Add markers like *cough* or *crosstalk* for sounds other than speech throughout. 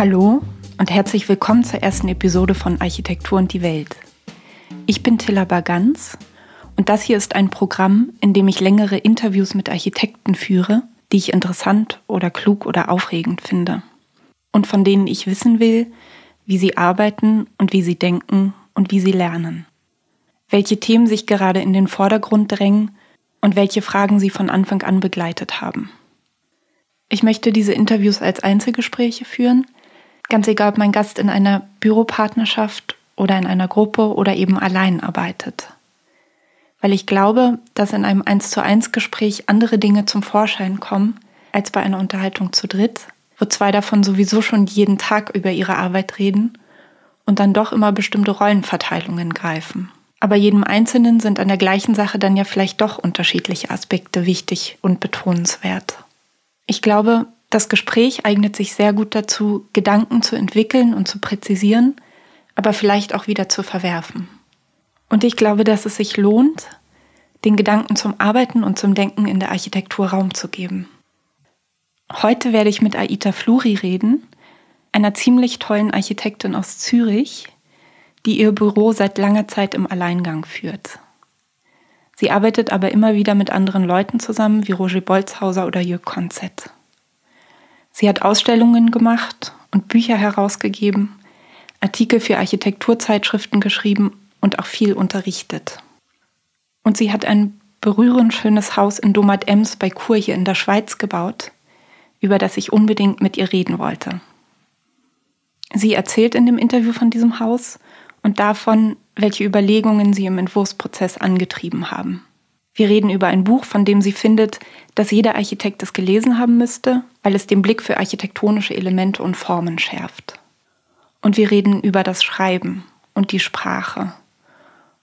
Hallo und herzlich willkommen zur ersten Episode von Architektur und die Welt. Ich bin Tilla Bagans und das hier ist ein Programm, in dem ich längere Interviews mit Architekten führe, die ich interessant oder klug oder aufregend finde und von denen ich wissen will, wie sie arbeiten und wie sie denken und wie sie lernen. Welche Themen sich gerade in den Vordergrund drängen und welche Fragen sie von Anfang an begleitet haben. Ich möchte diese Interviews als Einzelgespräche führen, ganz egal ob mein Gast in einer Büropartnerschaft oder in einer Gruppe oder eben allein arbeitet. Weil ich glaube, dass in einem 1 zu 1 Gespräch andere Dinge zum Vorschein kommen als bei einer Unterhaltung zu dritt, wo zwei davon sowieso schon jeden Tag über ihre Arbeit reden und dann doch immer bestimmte Rollenverteilungen greifen. Aber jedem Einzelnen sind an der gleichen Sache dann ja vielleicht doch unterschiedliche Aspekte wichtig und betonenswert. Ich glaube, das Gespräch eignet sich sehr gut dazu, Gedanken zu entwickeln und zu präzisieren, aber vielleicht auch wieder zu verwerfen. Und ich glaube, dass es sich lohnt, den Gedanken zum Arbeiten und zum Denken in der Architektur Raum zu geben. Heute werde ich mit Aita Fluri reden, einer ziemlich tollen Architektin aus Zürich, die ihr Büro seit langer Zeit im Alleingang führt. Sie arbeitet aber immer wieder mit anderen Leuten zusammen, wie Roger Bolzhauser oder Jörg Konzett. Sie hat Ausstellungen gemacht und Bücher herausgegeben, Artikel für Architekturzeitschriften geschrieben und auch viel unterrichtet. Und sie hat ein berührend schönes Haus in Domat-Ems bei Chur hier in der Schweiz gebaut, über das ich unbedingt mit ihr reden wollte. Sie erzählt in dem Interview von diesem Haus und davon, welche Überlegungen sie im Entwurfsprozess angetrieben haben. Wir reden über ein Buch, von dem sie findet, dass jeder Architekt es gelesen haben müsste, weil es den Blick für architektonische Elemente und Formen schärft. Und wir reden über das Schreiben und die Sprache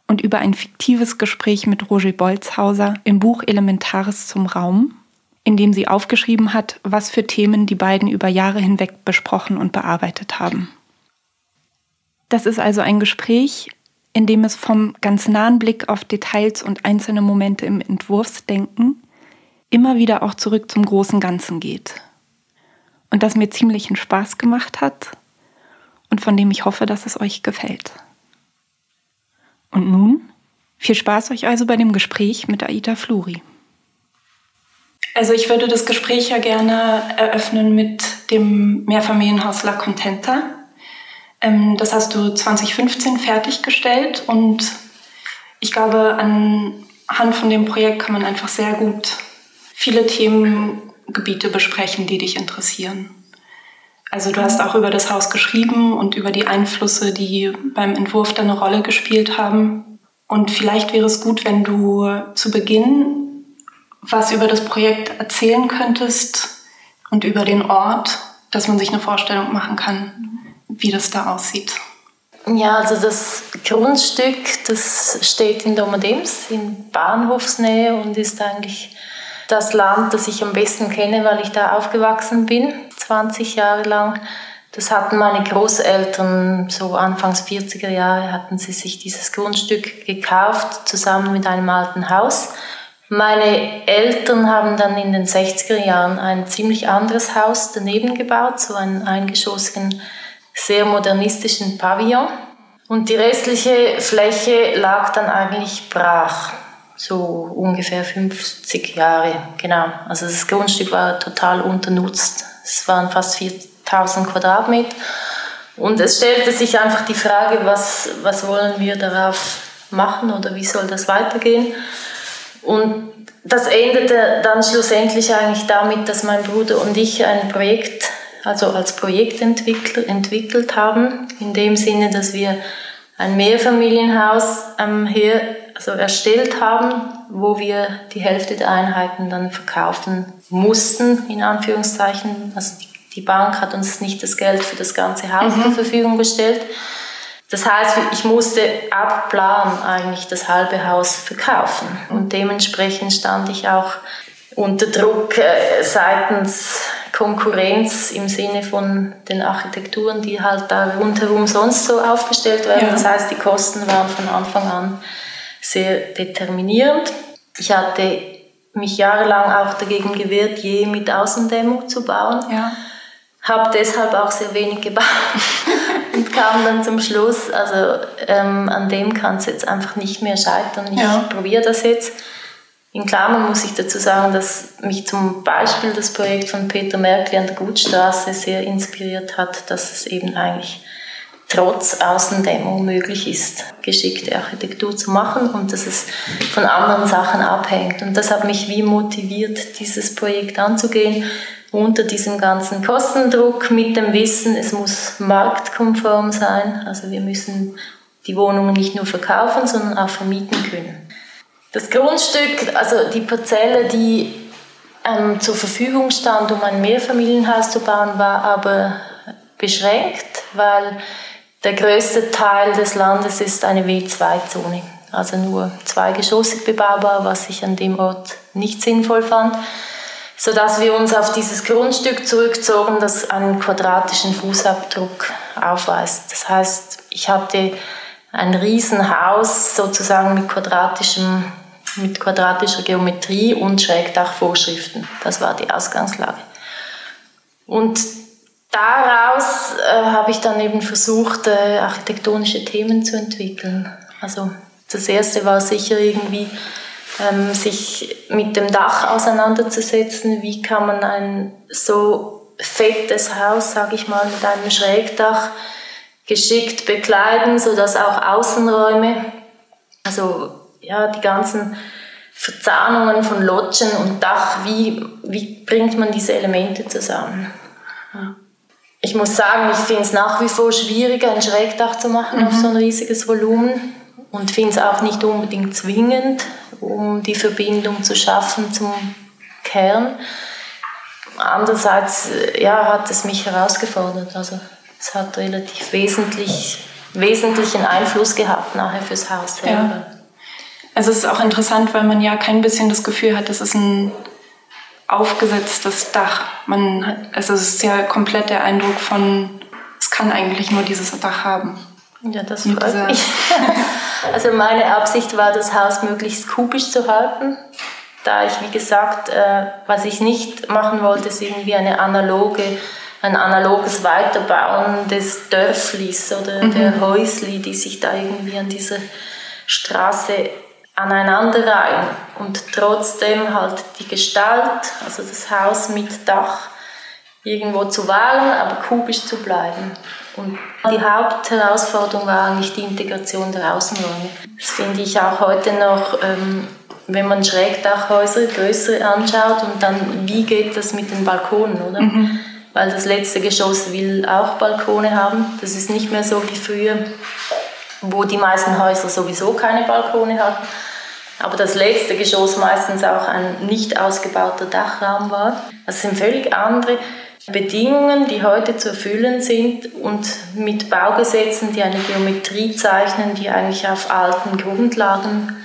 und über ein fiktives Gespräch mit Roger Bolzhauser im Buch Elementares zum Raum, in dem sie aufgeschrieben hat, was für Themen die beiden über Jahre hinweg besprochen und bearbeitet haben. Das ist also ein Gespräch, in dem es vom ganz nahen Blick auf Details und einzelne Momente im Entwurfsdenken immer wieder auch zurück zum großen Ganzen geht. Und das mir ziemlichen Spaß gemacht hat und von dem ich hoffe, dass es euch gefällt. Und nun viel Spaß euch also bei dem Gespräch mit Aita Fluri. Also ich würde das Gespräch ja gerne eröffnen mit dem Mehrfamilienhaus La Contenta. Ähm, das hast du 2015 fertiggestellt und ich glaube, anhand von dem Projekt kann man einfach sehr gut viele Themengebiete besprechen, die dich interessieren. Also du hast auch über das Haus geschrieben und über die Einflüsse, die beim Entwurf da eine Rolle gespielt haben. Und vielleicht wäre es gut, wenn du zu Beginn was über das Projekt erzählen könntest und über den Ort, dass man sich eine Vorstellung machen kann, wie das da aussieht. Ja, also das Grundstück, das steht in Domadems in Bahnhofsnähe und ist eigentlich das Land, das ich am besten kenne, weil ich da aufgewachsen bin, 20 Jahre lang. Das hatten meine Großeltern, so Anfangs 40er Jahre, hatten sie sich dieses Grundstück gekauft, zusammen mit einem alten Haus. Meine Eltern haben dann in den 60er Jahren ein ziemlich anderes Haus daneben gebaut, so einen eingeschossigen sehr modernistischen Pavillon. Und die restliche Fläche lag dann eigentlich brach, so ungefähr 50 Jahre, genau. Also das Grundstück war total unternutzt. Es waren fast 4000 Quadratmeter. Und es stellte sich einfach die Frage, was, was wollen wir darauf machen oder wie soll das weitergehen? Und das endete dann schlussendlich eigentlich damit, dass mein Bruder und ich ein Projekt also als Projektentwickler entwickelt haben, in dem Sinne, dass wir ein Mehrfamilienhaus ähm, hier also erstellt haben, wo wir die Hälfte der Einheiten dann verkaufen mussten, in Anführungszeichen. Also die, die Bank hat uns nicht das Geld für das ganze Haus mhm. zur Verfügung gestellt. Das heißt, ich musste ab Plan eigentlich das halbe Haus verkaufen. Und dementsprechend stand ich auch unter Druck äh, seitens Konkurrenz im Sinne von den Architekturen, die halt da rundherum sonst so aufgestellt werden. Ja. Das heißt, die Kosten waren von Anfang an sehr determinierend. Ich hatte mich jahrelang auch dagegen gewehrt, je mit Außendämmung zu bauen. Ja. habe deshalb auch sehr wenig gebaut *laughs* und kam dann zum Schluss, also ähm, an dem kann es jetzt einfach nicht mehr scheitern. Ich ja. probiere das jetzt. In Klammern muss ich dazu sagen, dass mich zum Beispiel das Projekt von Peter Merkel an der Gutstraße sehr inspiriert hat, dass es eben eigentlich trotz Außendämmung möglich ist, geschickte Architektur zu machen und dass es von anderen Sachen abhängt. Und das hat mich wie motiviert, dieses Projekt anzugehen unter diesem ganzen Kostendruck mit dem Wissen, es muss marktkonform sein. Also wir müssen die Wohnungen nicht nur verkaufen, sondern auch vermieten können. Das Grundstück, also die Parzelle, die ähm, zur Verfügung stand, um ein Mehrfamilienhaus zu bauen, war aber beschränkt, weil der größte Teil des Landes ist eine W2-Zone, also nur zweigeschossig bebaubar, was ich an dem Ort nicht sinnvoll fand sodass wir uns auf dieses Grundstück zurückzogen, das einen quadratischen Fußabdruck aufweist. Das heißt, ich hatte ein Riesenhaus sozusagen mit quadratischem mit quadratischer Geometrie und Schrägdachvorschriften. Das war die Ausgangslage. Und daraus äh, habe ich dann eben versucht, äh, architektonische Themen zu entwickeln. Also das erste war sicher irgendwie ähm, sich mit dem Dach auseinanderzusetzen. Wie kann man ein so fettes Haus, sage ich mal, mit einem Schrägdach geschickt bekleiden, sodass auch Außenräume, also ja, die ganzen Verzahnungen von Lodgen und Dach, wie, wie bringt man diese Elemente zusammen? Ich muss sagen, ich finde es nach wie vor schwierig, ein Schrägdach zu machen mhm. auf so ein riesiges Volumen und finde es auch nicht unbedingt zwingend, um die Verbindung zu schaffen zum Kern. Andererseits ja, hat es mich herausgefordert. Also es hat relativ wesentlich, wesentlichen Einfluss gehabt nachher fürs Haus selber. Ja. Also es ist auch interessant, weil man ja kein bisschen das Gefühl hat, das ist ein aufgesetztes Dach. Man hat, also es ist ja komplett der Eindruck von, es kann eigentlich nur dieses Dach haben. Ja, das freut mich. *laughs* also meine Absicht war, das Haus möglichst kubisch zu halten, da ich, wie gesagt, äh, was ich nicht machen wollte, ist irgendwie eine analoge, ein analoges Weiterbauen des Dörflis oder mhm. der Häusli, die sich da irgendwie an dieser Straße aneinanderreihen und trotzdem halt die Gestalt, also das Haus mit Dach, irgendwo zu wahren, aber kubisch zu bleiben. Und die Hauptherausforderung war eigentlich die Integration der Außenräume. Das finde ich auch heute noch, ähm, wenn man Schrägdachhäuser, größere anschaut und dann, wie geht das mit den Balkonen, oder? Mhm. Weil das letzte Geschoss will auch Balkone haben. Das ist nicht mehr so wie früher, wo die meisten Häuser sowieso keine Balkone hatten. Aber das letzte Geschoss meistens auch ein nicht ausgebauter Dachraum war. Das sind völlig andere Bedingungen, die heute zu erfüllen sind und mit Baugesetzen, die eine Geometrie zeichnen, die eigentlich auf alten Grundlagen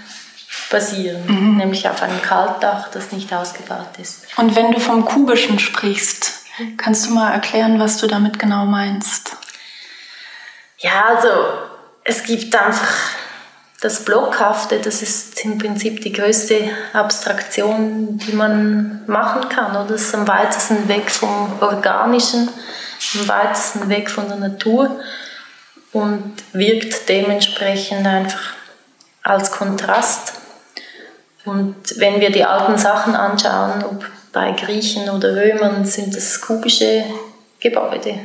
basieren, mhm. nämlich auf einem Kaltdach, das nicht ausgebaut ist. Und wenn du vom Kubischen sprichst, kannst du mal erklären, was du damit genau meinst? Ja, also es gibt einfach das Blockhafte, das ist im Prinzip die größte Abstraktion, die man machen kann. Oder? Das ist am weitesten weg vom Organischen, am weitesten weg von der Natur und wirkt dementsprechend einfach als Kontrast. Und wenn wir die alten Sachen anschauen, ob bei Griechen oder Römern, sind das kubische Gebäude.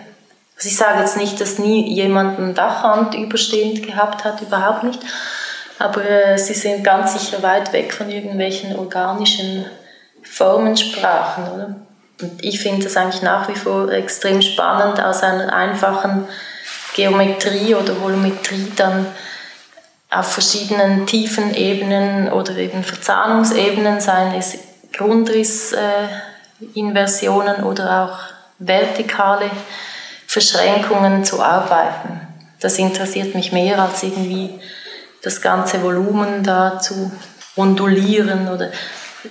Also ich sage jetzt nicht, dass nie jemand ein Dachrand überstehend gehabt hat, überhaupt nicht. Aber äh, sie sind ganz sicher weit weg von irgendwelchen organischen Formensprachen, oder? Und ich finde das eigentlich nach wie vor extrem spannend, aus einer einfachen Geometrie oder Volumetrie dann auf verschiedenen tiefen Ebenen oder eben Verzahnungsebenen, seien es Grundrissinversionen äh, oder auch vertikale Verschränkungen zu arbeiten. Das interessiert mich mehr als irgendwie das ganze Volumen da zu ondulieren oder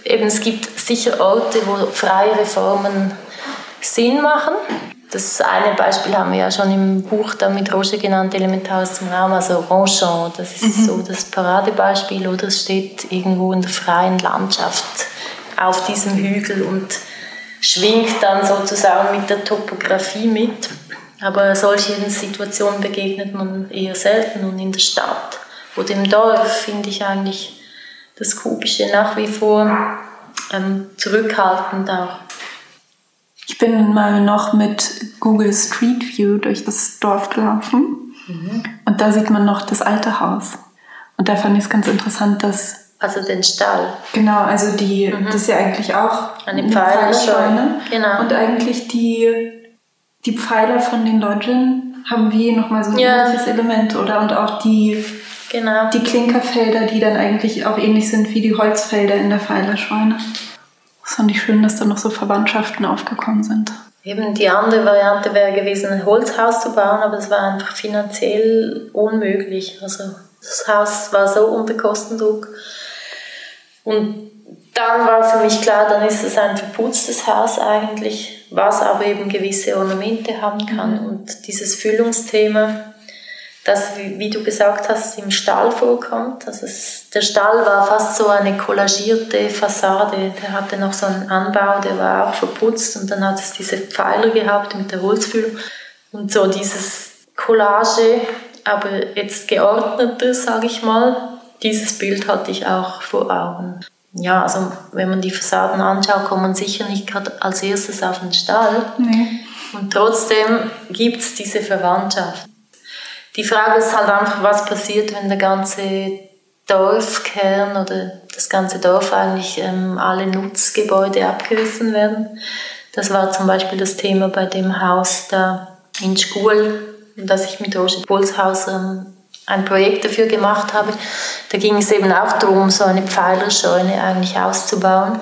eben es gibt sicher Orte, wo freiere Formen Sinn machen. Das eine Beispiel haben wir ja schon im Buch da mit Roger genannt, Elementares zum Raum, also Ronchamp, das ist mhm. so das Paradebeispiel, oder es steht irgendwo in der freien Landschaft auf diesem Hügel und schwingt dann sozusagen mit der Topografie mit. Aber solchen Situationen begegnet man eher selten und in der Stadt oder im Dorf finde ich eigentlich das Kubische nach wie vor ähm, zurückhaltend auch. Ich bin mal noch mit Google Street View durch das Dorf gelaufen mhm. und da sieht man noch das alte Haus. Und da fand ich es ganz interessant, dass also den Stall. Genau, also die, mhm. das ist ja eigentlich auch eine, Pfeilerscheune. Genau. Und eigentlich die, die Pfeiler von den Lodgen haben wie nochmal so ein ja. ähnliches Element, oder? Und auch die, genau. die Klinkerfelder, die dann eigentlich auch ähnlich sind wie die Holzfelder in der Pfeilerscheune. Das fand ich schön, dass da noch so Verwandtschaften aufgekommen sind. Eben die andere Variante wäre gewesen, ein Holzhaus zu bauen, aber es war einfach finanziell unmöglich. Also das Haus war so unter Kostendruck. Und dann war für mich klar, dann ist es ein verputztes Haus eigentlich, was aber eben gewisse Ornamente haben kann. Mhm. Und dieses Füllungsthema, das, wie du gesagt hast, im Stall vorkommt. Also es, der Stall war fast so eine kollagierte Fassade. Der hatte noch so einen Anbau, der war auch verputzt und dann hat es diese Pfeiler gehabt mit der Holzfüllung. Und so dieses Collage, aber jetzt geordneter, sage ich mal, dieses Bild hatte ich auch vor Augen. Ja, also wenn man die Fassaden anschaut, kommt man sicher nicht als erstes auf den Stall. Nee. Und trotzdem gibt es diese Verwandtschaft. Die Frage ist halt einfach, was passiert, wenn der ganze Dorfkern oder das ganze Dorf eigentlich ähm, alle Nutzgebäude abgerissen werden. Das war zum Beispiel das Thema bei dem Haus da in Schkuhl, das ich mit Roger Pulshauser ähm, ein Projekt dafür gemacht habe. Da ging es eben auch darum, so eine Pfeilerscheune eigentlich auszubauen.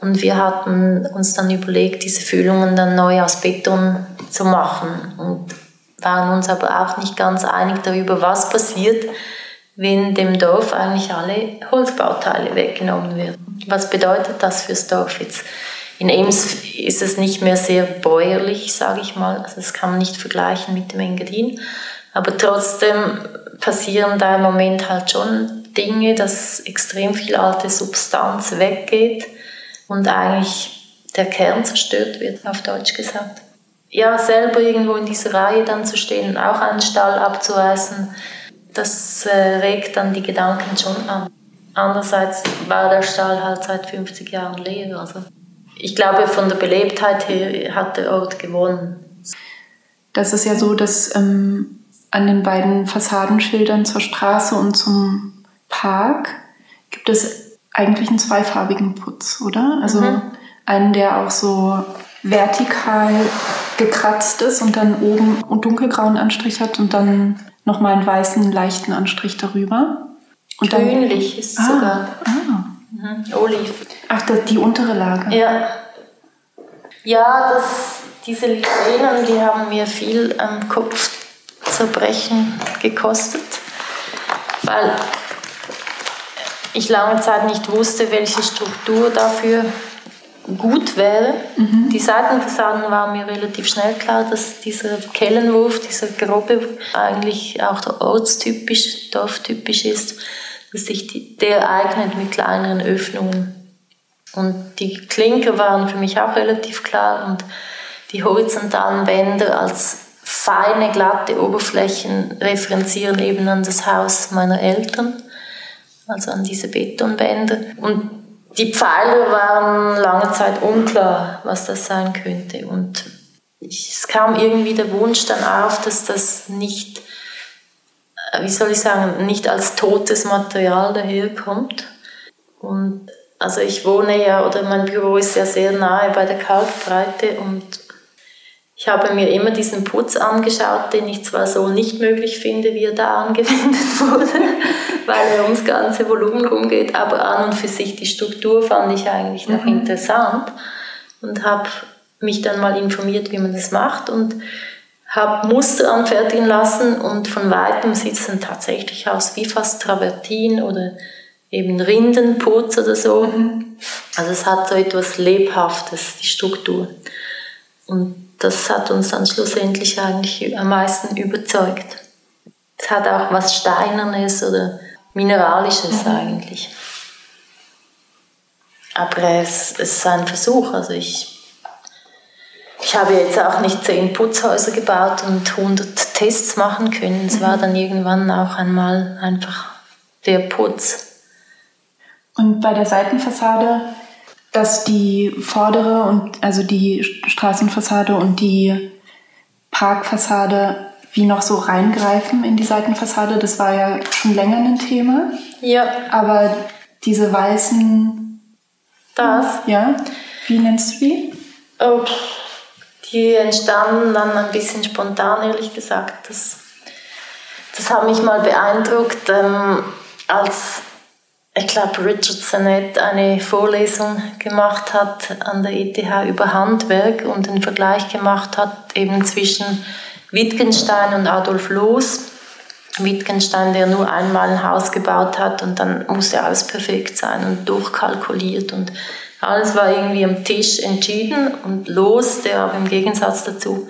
Und wir hatten uns dann überlegt, diese Füllungen dann neu aus Beton zu machen und waren uns aber auch nicht ganz einig darüber, was passiert, wenn dem Dorf eigentlich alle Holzbauteile weggenommen werden. Was bedeutet das fürs Dorf jetzt? In Ems ist es nicht mehr sehr bäuerlich, sage ich mal. Also das kann man nicht vergleichen mit dem Engadin. Aber trotzdem passieren da im Moment halt schon Dinge, dass extrem viel alte Substanz weggeht und eigentlich der Kern zerstört wird, auf Deutsch gesagt. Ja, selber irgendwo in dieser Reihe dann zu stehen und auch einen Stall abzureißen, das äh, regt dann die Gedanken schon an. Andererseits war der Stall halt seit 50 Jahren leer. Also ich glaube, von der Belebtheit her hat der Ort gewonnen. Das ist ja so, dass ähm, an den beiden Fassadenschildern zur Straße und zum Park gibt es eigentlich einen zweifarbigen Putz, oder? Also mhm. einen, der auch so vertikal gekratzt ist und dann oben einen dunkelgrauen Anstrich hat und dann nochmal einen weißen, leichten Anstrich darüber. Und Grünlich dann, ist ah, sogar. Ah. Mhm. Olive. Ach, das, die untere Lage. Ja. Ja, das, diese Livrenen, die haben mir viel am Kopf Zerbrechen gekostet, weil ich lange Zeit nicht wusste, welche Struktur dafür gut wäre. Mhm. Die Seitenfassaden waren mir relativ schnell klar, dass dieser Kellenwurf, dieser grobe, eigentlich auch ortstypisch, dorftypisch ist, dass sich die, der eignet mit kleineren Öffnungen. Und die Klinker waren für mich auch relativ klar und die horizontalen Bänder als feine, glatte Oberflächen referenzieren eben an das Haus meiner Eltern, also an diese Betonbänder. Und die Pfeiler waren lange Zeit unklar, was das sein könnte. Und es kam irgendwie der Wunsch dann auf, dass das nicht, äh, wie soll ich sagen, nicht als totes Material daherkommt. Und also ich wohne ja, oder mein Büro ist ja sehr nahe bei der Kalkbreite und ich habe mir immer diesen Putz angeschaut, den ich zwar so nicht möglich finde, wie er da angewendet *laughs* wurde, weil er ums ganze Volumen rumgeht, aber an und für sich die Struktur fand ich eigentlich noch mhm. interessant und habe mich dann mal informiert, wie man das macht und habe Muster anfertigen lassen und von weitem sieht es dann tatsächlich aus wie fast Travertin oder eben Rindenputz oder so. Mhm. Also es hat so etwas Lebhaftes, die Struktur. Und das hat uns dann schlussendlich eigentlich am meisten überzeugt. Es hat auch was Steinernes oder Mineralisches mhm. eigentlich. Aber es, es ist ein Versuch. Also ich ich habe jetzt auch nicht zehn Putzhäuser gebaut und 100 Tests machen können. Es war mhm. dann irgendwann auch einmal einfach der Putz. Und bei der Seitenfassade, dass die vordere und also die Straßenfassade und die Parkfassade wie noch so reingreifen in die Seitenfassade, das war ja schon länger ein Thema. Ja. Aber diese weißen. Das? Ja. Wie nennst du die? Oh, die entstanden dann ein bisschen spontan, ehrlich gesagt. Das, das hat mich mal beeindruckt, ähm, als ich glaube, Richard Sennett eine Vorlesung gemacht hat an der ETH über Handwerk und den Vergleich gemacht hat eben zwischen Wittgenstein und Adolf Loos. Wittgenstein, der nur einmal ein Haus gebaut hat und dann musste alles perfekt sein und durchkalkuliert und alles war irgendwie am Tisch entschieden und Loos, der aber im Gegensatz dazu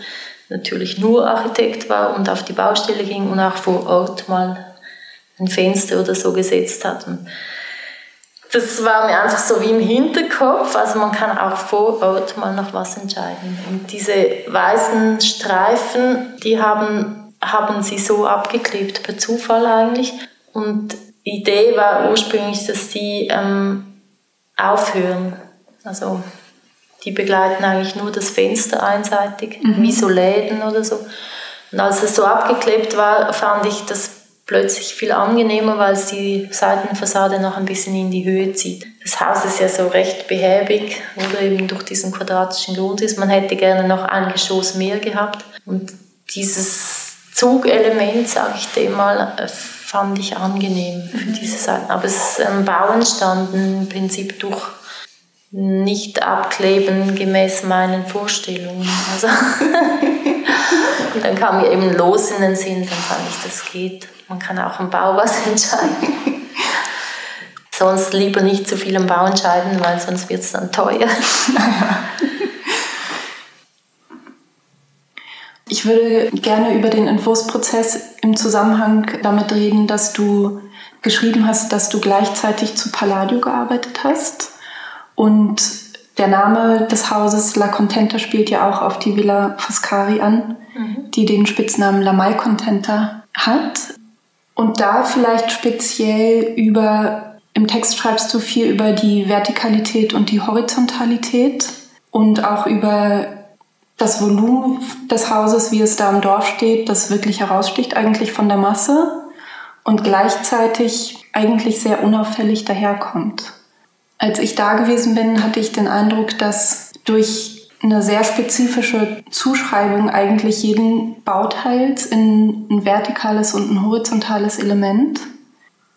natürlich nur Architekt war und auf die Baustelle ging und auch vor Ort mal ein Fenster oder so gesetzt hat. Und das war mir einfach so wie im Hinterkopf. Also man kann auch vor Ort mal noch was entscheiden. Und diese weißen Streifen, die haben, haben sie so abgeklebt, per Zufall eigentlich. Und die Idee war ursprünglich, dass die ähm, aufhören. Also die begleiten eigentlich nur das Fenster einseitig, mhm. wie so Läden oder so. Und als es so abgeklebt war, fand ich das plötzlich viel angenehmer, weil es die Seitenfassade noch ein bisschen in die Höhe zieht. Das Haus ist ja so recht behäbig oder eben durch diesen quadratischen Grund ist. Man hätte gerne noch ein Geschoss mehr gehabt. Und dieses Zugelement, sage ich dem mal, äh, fand ich angenehm für mhm. diese Seiten. Aber es ähm, Bau entstanden im Prinzip durch nicht abkleben gemäß meinen Vorstellungen. Also *laughs* dann kam mir eben los in den Sinn, dann fand ich, das geht. Man kann auch am Bau was *laughs* entscheiden. sonst lieber nicht zu viel am Bau entscheiden, weil sonst wird es dann teuer. *laughs* Ich würde gerne über den Entwurfsprozess im Zusammenhang damit reden, dass du geschrieben hast, dass du gleichzeitig zu Palladio gearbeitet hast. Und der Name des Hauses La Contenta spielt ja auch auf die Villa Foscari an, mhm. die den Spitznamen La Mai Contenta hat. Und da vielleicht speziell über, im Text schreibst du viel über die Vertikalität und die Horizontalität und auch über das Volumen des Hauses, wie es da im Dorf steht, das wirklich heraussticht eigentlich von der Masse und gleichzeitig eigentlich sehr unauffällig daherkommt. Als ich da gewesen bin, hatte ich den Eindruck, dass durch eine sehr spezifische Zuschreibung eigentlich jeden Bauteils in ein vertikales und ein horizontales Element,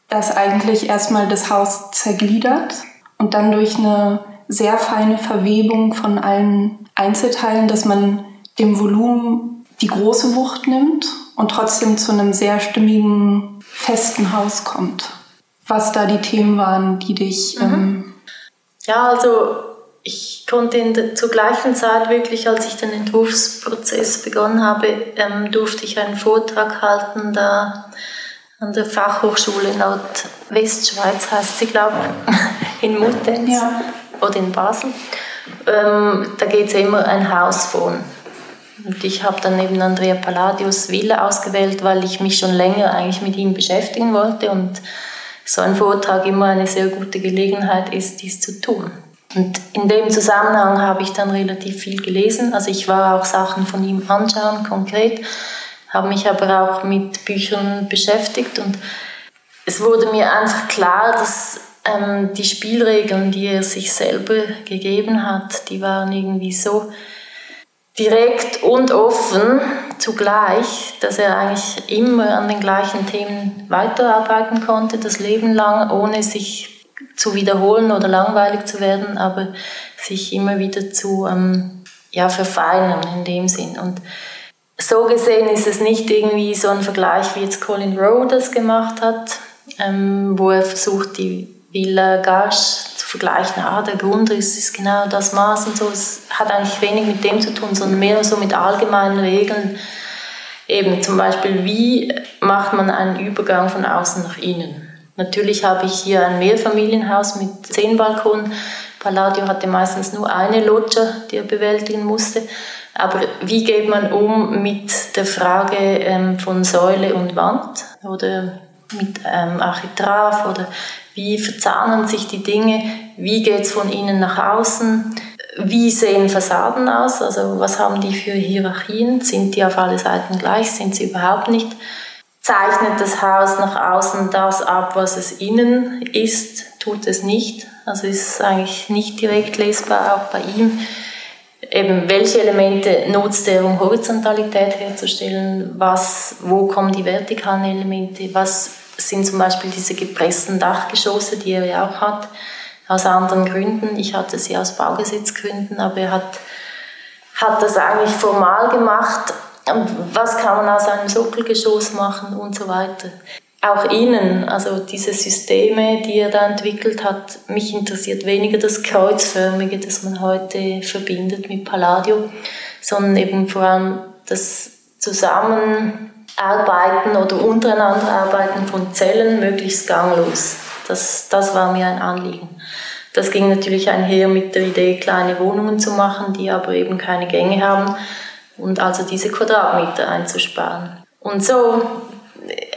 das eigentlich erstmal das Haus zergliedert und dann durch eine sehr feine Verwebung von allen Einzelteilen, dass man dem Volumen die große Wucht nimmt und trotzdem zu einem sehr stimmigen, festen Haus kommt. Was da die Themen waren, die dich. Mhm. Ähm ja, also ich konnte in der, zur gleichen Zeit wirklich, als ich den Entwurfsprozess begonnen habe, ähm, durfte ich einen Vortrag halten da an der Fachhochschule Nordwestschweiz, heißt sie, glaube ich, *laughs* in Muttenz ja. oder in Basel. Ähm, da geht es immer ein Haus von. Und ich habe dann eben Andrea Palladius Villa ausgewählt, weil ich mich schon länger eigentlich mit ihm beschäftigen wollte und so ein Vortrag immer eine sehr gute Gelegenheit ist, dies zu tun. Und in dem Zusammenhang habe ich dann relativ viel gelesen. Also ich war auch Sachen von ihm anschauen, konkret, habe mich aber auch mit Büchern beschäftigt und es wurde mir einfach klar, dass ähm, die Spielregeln, die er sich selber gegeben hat, die waren irgendwie so direkt und offen zugleich, dass er eigentlich immer an den gleichen Themen weiterarbeiten konnte, das Leben lang, ohne sich zu wiederholen oder langweilig zu werden, aber sich immer wieder zu ähm, ja, verfeinern in dem Sinn. Und so gesehen ist es nicht irgendwie so ein Vergleich, wie jetzt Colin Rowe das gemacht hat, ähm, wo er versucht, die Villa Gage vergleichen. Ah, der Grundriss ist genau das Maß und so. Es hat eigentlich wenig mit dem zu tun, sondern mehr so mit allgemeinen Regeln. Eben zum Beispiel, wie macht man einen Übergang von außen nach innen? Natürlich habe ich hier ein Mehrfamilienhaus mit zehn Balkonen. Palladio hatte meistens nur eine Loggia, die er bewältigen musste. Aber wie geht man um mit der Frage ähm, von Säule und Wand oder mit ähm, Architrav oder wie verzahnen sich die Dinge, wie geht es von innen nach außen, wie sehen Fassaden aus, also was haben die für Hierarchien, sind die auf alle Seiten gleich, sind sie überhaupt nicht, zeichnet das Haus nach außen das ab, was es innen ist, tut es nicht, also ist eigentlich nicht direkt lesbar, auch bei ihm? Eben welche Elemente nutzt er, um Horizontalität herzustellen, was, wo kommen die vertikalen Elemente, was sind zum Beispiel diese gepressten Dachgeschosse, die er ja auch hat, aus anderen Gründen. Ich hatte sie aus Baugesetzgründen, aber er hat, hat das eigentlich formal gemacht. Was kann man aus einem Sockelgeschoss machen und so weiter auch innen, also diese Systeme, die er da entwickelt hat, mich interessiert weniger das Kreuzförmige, das man heute verbindet mit Palladio, sondern eben vor allem das Zusammenarbeiten oder untereinander Arbeiten von Zellen möglichst ganglos. Das, das war mir ein Anliegen. Das ging natürlich einher mit der Idee, kleine Wohnungen zu machen, die aber eben keine Gänge haben und also diese Quadratmeter einzusparen. Und so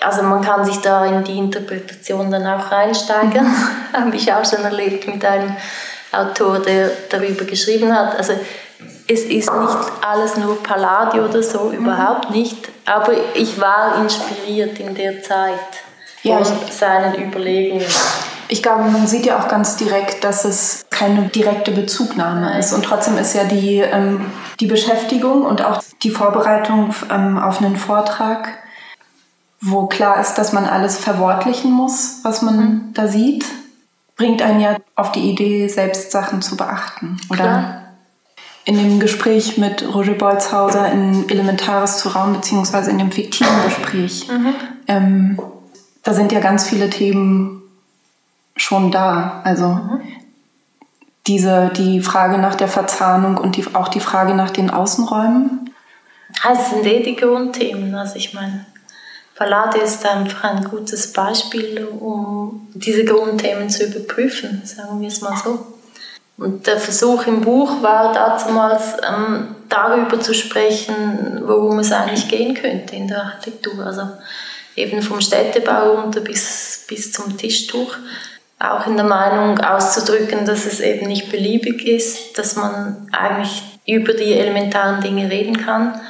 also man kann sich da in die Interpretation dann auch reinsteigern. *laughs* Habe ich auch schon erlebt mit einem Autor, der darüber geschrieben hat. Also es ist nicht alles nur Palladio oder so, mhm. überhaupt nicht. Aber ich war inspiriert in der Zeit von ja, seinen Überlegungen. Ich glaube, man sieht ja auch ganz direkt, dass es keine direkte Bezugnahme ist. Und trotzdem ist ja die, ähm, die Beschäftigung und auch die Vorbereitung ähm, auf einen Vortrag wo klar ist, dass man alles verwortlichen muss, was man mhm. da sieht, bringt einen ja auf die Idee, selbst Sachen zu beachten, oder? Klar. In dem Gespräch mit Roger Bolzhauser in Elementares zu Raum, beziehungsweise in dem fiktiven Gespräch, mhm. ähm, da sind ja ganz viele Themen schon da. Also mhm. diese, die Frage nach der Verzahnung und die, auch die Frage nach den Außenräumen. Das sind eh die Grundthemen. Also ich meine, Ballade ist einfach ein gutes Beispiel, um diese Grundthemen zu überprüfen, sagen wir es mal so. Und der Versuch im Buch war damals ähm, darüber zu sprechen, worum es eigentlich gehen könnte in der Architektur. Also eben vom Städtebau runter bis, bis zum Tischtuch. Auch in der Meinung auszudrücken, dass es eben nicht beliebig ist, dass man eigentlich über die elementaren Dinge reden kann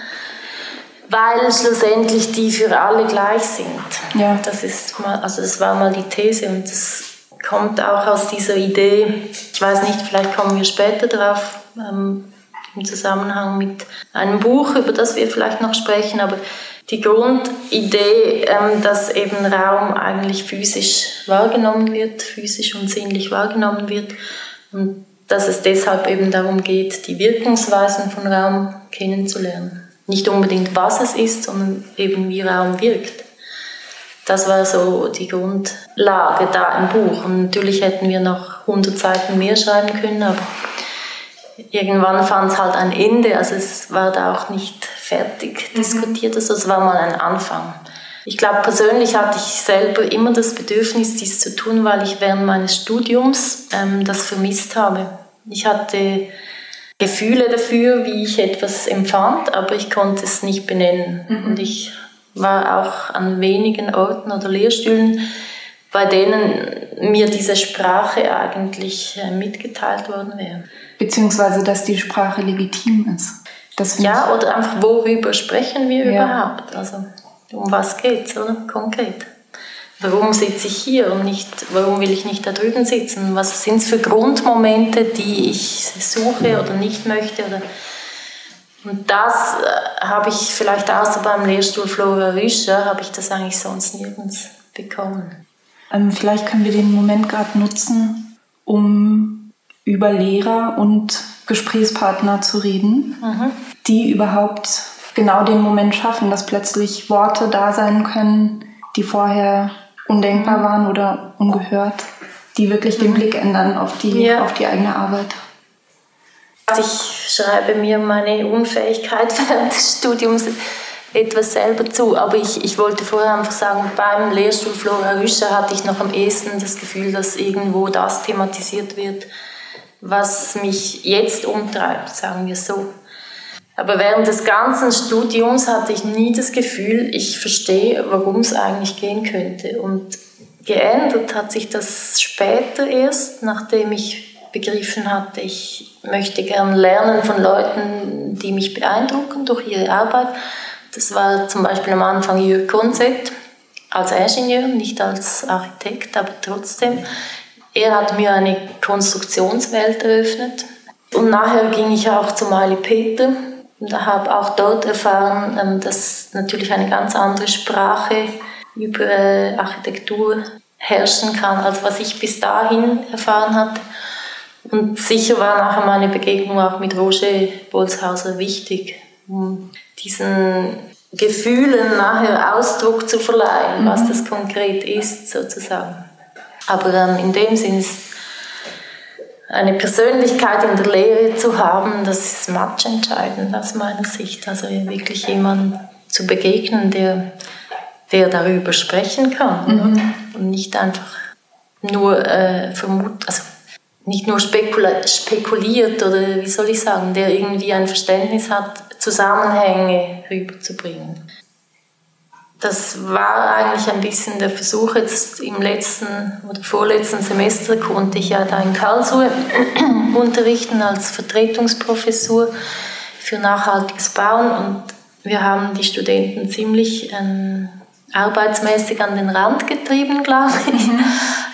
weil schlussendlich die für alle gleich sind. Ja. Das ist mal, also das war mal die These und das kommt auch aus dieser Idee. Ich weiß nicht, vielleicht kommen wir später drauf ähm, im Zusammenhang mit einem Buch, über das wir vielleicht noch sprechen, aber die Grundidee, ähm, dass eben Raum eigentlich physisch wahrgenommen wird, physisch und sinnlich wahrgenommen wird und dass es deshalb eben darum geht, die Wirkungsweisen von Raum kennenzulernen. Nicht unbedingt, was es ist, sondern eben wie Raum wirkt. Das war so die Grundlage da im Buch. Und natürlich hätten wir noch 100 Seiten mehr schreiben können, aber irgendwann fand es halt ein Ende. Also es war da auch nicht fertig mhm. diskutiert. Also es war mal ein Anfang. Ich glaube, persönlich hatte ich selber immer das Bedürfnis, dies zu tun, weil ich während meines Studiums ähm, das vermisst habe. Ich hatte Gefühle dafür, wie ich etwas empfand, aber ich konnte es nicht benennen. Mhm. Und ich war auch an wenigen Orten oder Lehrstühlen, bei denen mir diese Sprache eigentlich äh, mitgeteilt worden wäre. Beziehungsweise, dass die Sprache legitim ist. ja, oder einfach, worüber sprechen wir ja. überhaupt? Also, um was geht es, oder? Konkret. Warum sitze ich hier und nicht, warum will ich nicht da drüben sitzen? Was sind es für Grundmomente, die ich suche oder nicht möchte? Oder und das äh, habe ich vielleicht außer beim Lehrstuhl Flora Rüscher, habe ich das eigentlich sonst nirgends bekommen. Ähm, vielleicht können wir den Moment gerade nutzen, um über Lehrer und Gesprächspartner zu reden, mhm. die überhaupt genau den Moment schaffen, dass plötzlich Worte da sein können, die vorher undenkbar waren oder ungehört, die wirklich den Blick ändern auf die, ja. auf die eigene Arbeit. Ich schreibe mir meine Unfähigkeit *laughs* während des Studiums etwas selber zu, aber ich, ich wollte vorher einfach sagen, beim Lehrstuhl Flora Rüscher hatte ich noch am ehesten das Gefühl, dass irgendwo das thematisiert wird, was mich jetzt umtreibt, sagen wir so. Aber während des ganzen Studiums hatte ich nie das Gefühl, ich verstehe, warum es eigentlich gehen könnte. Und geändert hat sich das später erst, nachdem ich begriffen hatte, ich möchte gern lernen von Leuten, die mich beeindrucken durch ihre Arbeit. Das war zum Beispiel am Anfang Jürg Konzett als Ingenieur, nicht als Architekt, aber trotzdem. Er hat mir eine Konstruktionswelt eröffnet. Und nachher ging ich auch zu Mali Peter und habe auch dort erfahren, ähm, dass natürlich eine ganz andere Sprache über äh, Architektur herrschen kann, als was ich bis dahin erfahren hatte. Und sicher war nachher meine Begegnung auch mit Roger Bolshauser wichtig, um diesen Gefühlen nachher Ausdruck zu verleihen, mhm. was das konkret ist, sozusagen. Aber ähm, in dem Sinn ist eine Persönlichkeit in der Lehre zu haben, das ist matchentscheidend aus meiner Sicht. Also wirklich jemanden zu begegnen, der, der darüber sprechen kann mhm. und nicht einfach nur äh, vermut, also nicht nur spekuliert oder wie soll ich sagen, der irgendwie ein Verständnis hat, Zusammenhänge rüberzubringen. Das war eigentlich ein bisschen der Versuch. Jetzt im letzten oder vorletzten Semester konnte ich ja da in Karlsruhe *clears throat* unterrichten als Vertretungsprofessur für nachhaltiges Bauen und wir haben die Studenten ziemlich ähm, arbeitsmäßig an den Rand getrieben, *laughs* glaube ich. Mhm.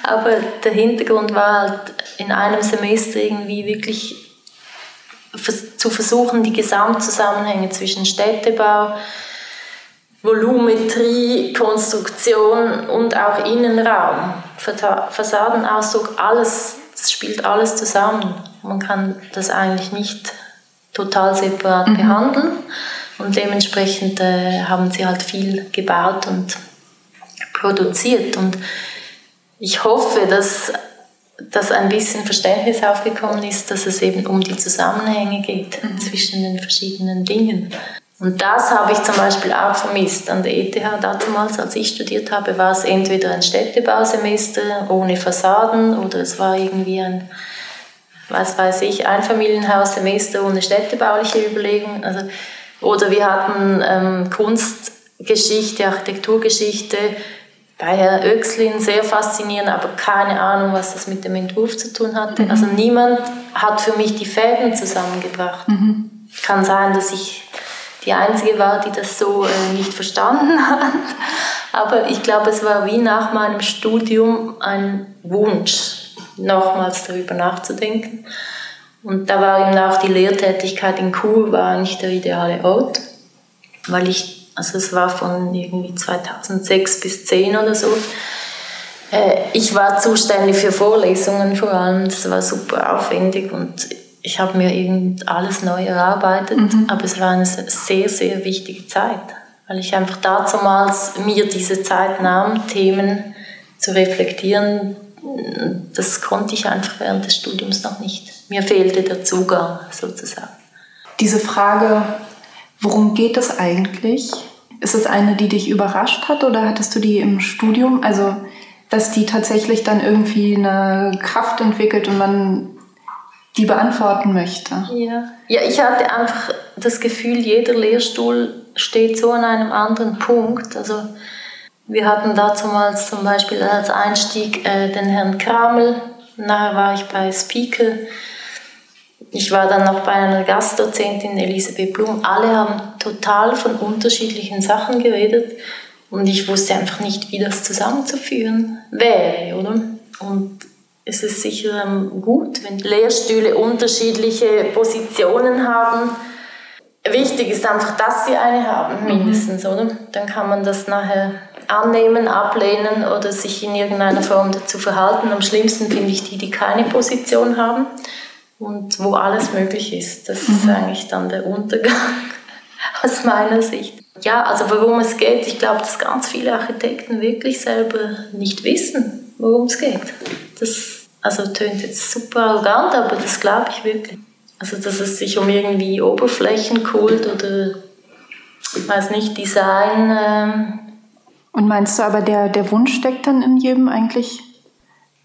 Aber der Hintergrund war halt in einem Semester irgendwie wirklich zu versuchen, die Gesamtzusammenhänge zwischen Städtebau, Volumetrie, Konstruktion und auch Innenraum, Fassadenausdruck, alles, das spielt alles zusammen. Man kann das eigentlich nicht total separat mhm. behandeln und dementsprechend äh, haben sie halt viel gebaut und produziert und ich hoffe, dass dass ein bisschen Verständnis aufgekommen ist, dass es eben um die Zusammenhänge geht mhm. zwischen den verschiedenen Dingen. Und das habe ich zum Beispiel auch vermisst an der ETH damals, als ich studiert habe, war es entweder ein Städtebausemester ohne Fassaden oder es war irgendwie ein, was weiß ich, Einfamilienhaussemester ohne städtebauliche Überlegung. Also, oder wir hatten ähm, Kunstgeschichte, Architekturgeschichte, bei Herrn Oechslin sehr faszinierend, aber keine Ahnung, was das mit dem Entwurf zu tun hatte. Mhm. Also niemand hat für mich die Fäden zusammengebracht. Mhm. Kann sein, dass ich die Einzige war, die das so äh, nicht verstanden *laughs* hat. Aber ich glaube, es war wie nach meinem Studium ein Wunsch, nochmals darüber nachzudenken. Und da war eben auch die Lehrtätigkeit in Chur war nicht der ideale Ort, weil ich also es war von irgendwie 2006 bis 2010 oder so. Äh, ich war zuständig für Vorlesungen vor allem. Das war super aufwendig und ich habe mir irgend alles neu erarbeitet. Mhm. Aber es war eine sehr, sehr wichtige Zeit, weil ich einfach damals mir diese Zeit nahm, Themen zu reflektieren. Das konnte ich einfach während des Studiums noch nicht. Mir fehlte der Zugang sozusagen. Diese Frage, Worum geht es eigentlich? Ist es eine, die dich überrascht hat oder hattest du die im Studium? Also, dass die tatsächlich dann irgendwie eine Kraft entwickelt und man die beantworten möchte. Ja. ja, ich hatte einfach das Gefühl, jeder Lehrstuhl steht so an einem anderen Punkt. Also wir hatten dazu mal zum Beispiel als Einstieg äh, den Herrn Kramel, nachher war ich bei Speaker ich war dann noch bei einer Gastdozentin, Elisabeth Blum. Alle haben total von unterschiedlichen Sachen geredet und ich wusste einfach nicht, wie das zusammenzuführen wäre, oder? Und es ist sicher ähm, gut, wenn Lehrstühle unterschiedliche Positionen haben. Wichtig ist einfach, dass sie eine haben, mhm. mindestens, mhm. oder? Dann kann man das nachher annehmen, ablehnen oder sich in irgendeiner Form dazu verhalten. Am schlimmsten finde ich die, die keine Position haben und wo alles möglich ist. Das mhm. ist eigentlich dann der Untergang *laughs* aus meiner Sicht. Ja, also worum es geht, ich glaube, dass ganz viele Architekten wirklich selber nicht wissen, worum es geht. Das also tönt jetzt super arrogant, aber das glaube ich wirklich. Also dass es sich um irgendwie Oberflächenkult oder ich weiß nicht, Design. Ähm Und meinst du aber, der, der Wunsch steckt dann in jedem eigentlich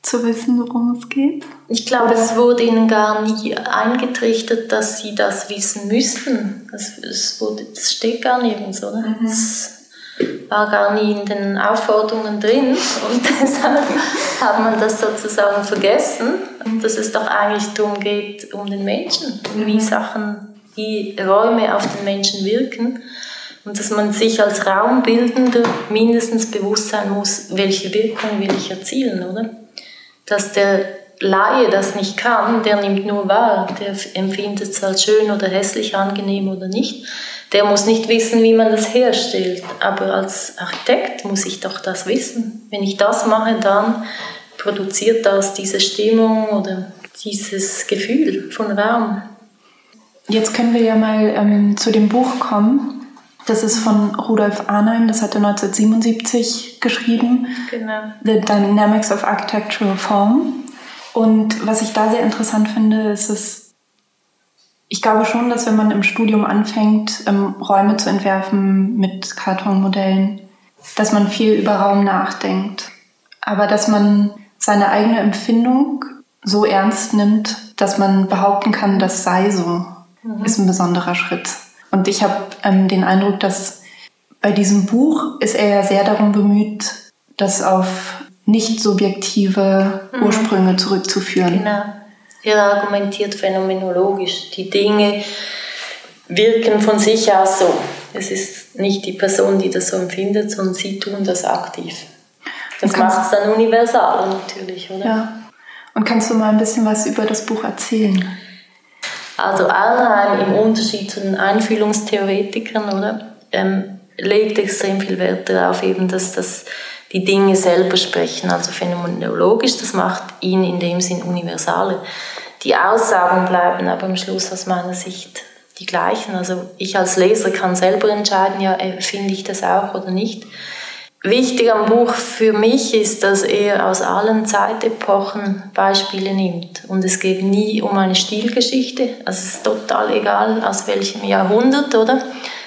zu wissen, worum es geht? Ich glaube, es wurde ihnen gar nie eingetrichtert, dass sie das wissen müssten. Das, es wurde, das steht gar nirgends, oder? Mhm. Das war gar nie in den Aufforderungen drin und *laughs* deshalb hat man das sozusagen vergessen, dass es doch eigentlich darum geht, um den Menschen, wie mhm. Sachen, wie Räume auf den Menschen wirken und dass man sich als Raumbildender mindestens bewusst sein muss, welche Wirkung will ich erzielen, oder? Dass der Laie das nicht kann, der nimmt nur wahr, der empfindet es als schön oder hässlich, angenehm oder nicht. Der muss nicht wissen, wie man das herstellt. Aber als Architekt muss ich doch das wissen. Wenn ich das mache, dann produziert das diese Stimmung oder dieses Gefühl von Raum. Jetzt können wir ja mal ähm, zu dem Buch kommen. Das ist von Rudolf Arnheim, das hat er 1977 geschrieben. Genau. The Dynamics of Architectural Form. Und was ich da sehr interessant finde, ist es, ich glaube schon, dass wenn man im Studium anfängt, ähm, Räume zu entwerfen mit Kartonmodellen, dass man viel über Raum nachdenkt. Aber dass man seine eigene Empfindung so ernst nimmt, dass man behaupten kann, das sei so, mhm. ist ein besonderer Schritt. Und ich habe ähm, den Eindruck, dass bei diesem Buch ist er ja sehr darum bemüht, das auf nicht subjektive mhm. Ursprünge zurückzuführen. Genau. Er argumentiert phänomenologisch. Die Dinge wirken von sich aus so. Es ist nicht die Person, die das so empfindet, sondern sie tun das aktiv. Das macht es dann universal natürlich, oder? Ja. Und kannst du mal ein bisschen was über das Buch erzählen? Also Arnheim im Unterschied zu den Einfühlungstheoretikern, oder, ähm, legt extrem viel Wert darauf, eben, dass das die Dinge selber sprechen, also phänomenologisch, das macht ihn in dem Sinn universale. Die Aussagen bleiben aber am Schluss aus meiner Sicht die gleichen. Also ich als Leser kann selber entscheiden, ja, finde ich das auch oder nicht. Wichtig am Buch für mich ist, dass er aus allen Zeitepochen Beispiele nimmt. Und es geht nie um eine Stilgeschichte. Also es ist total egal, aus welchem Jahrhundert, oder?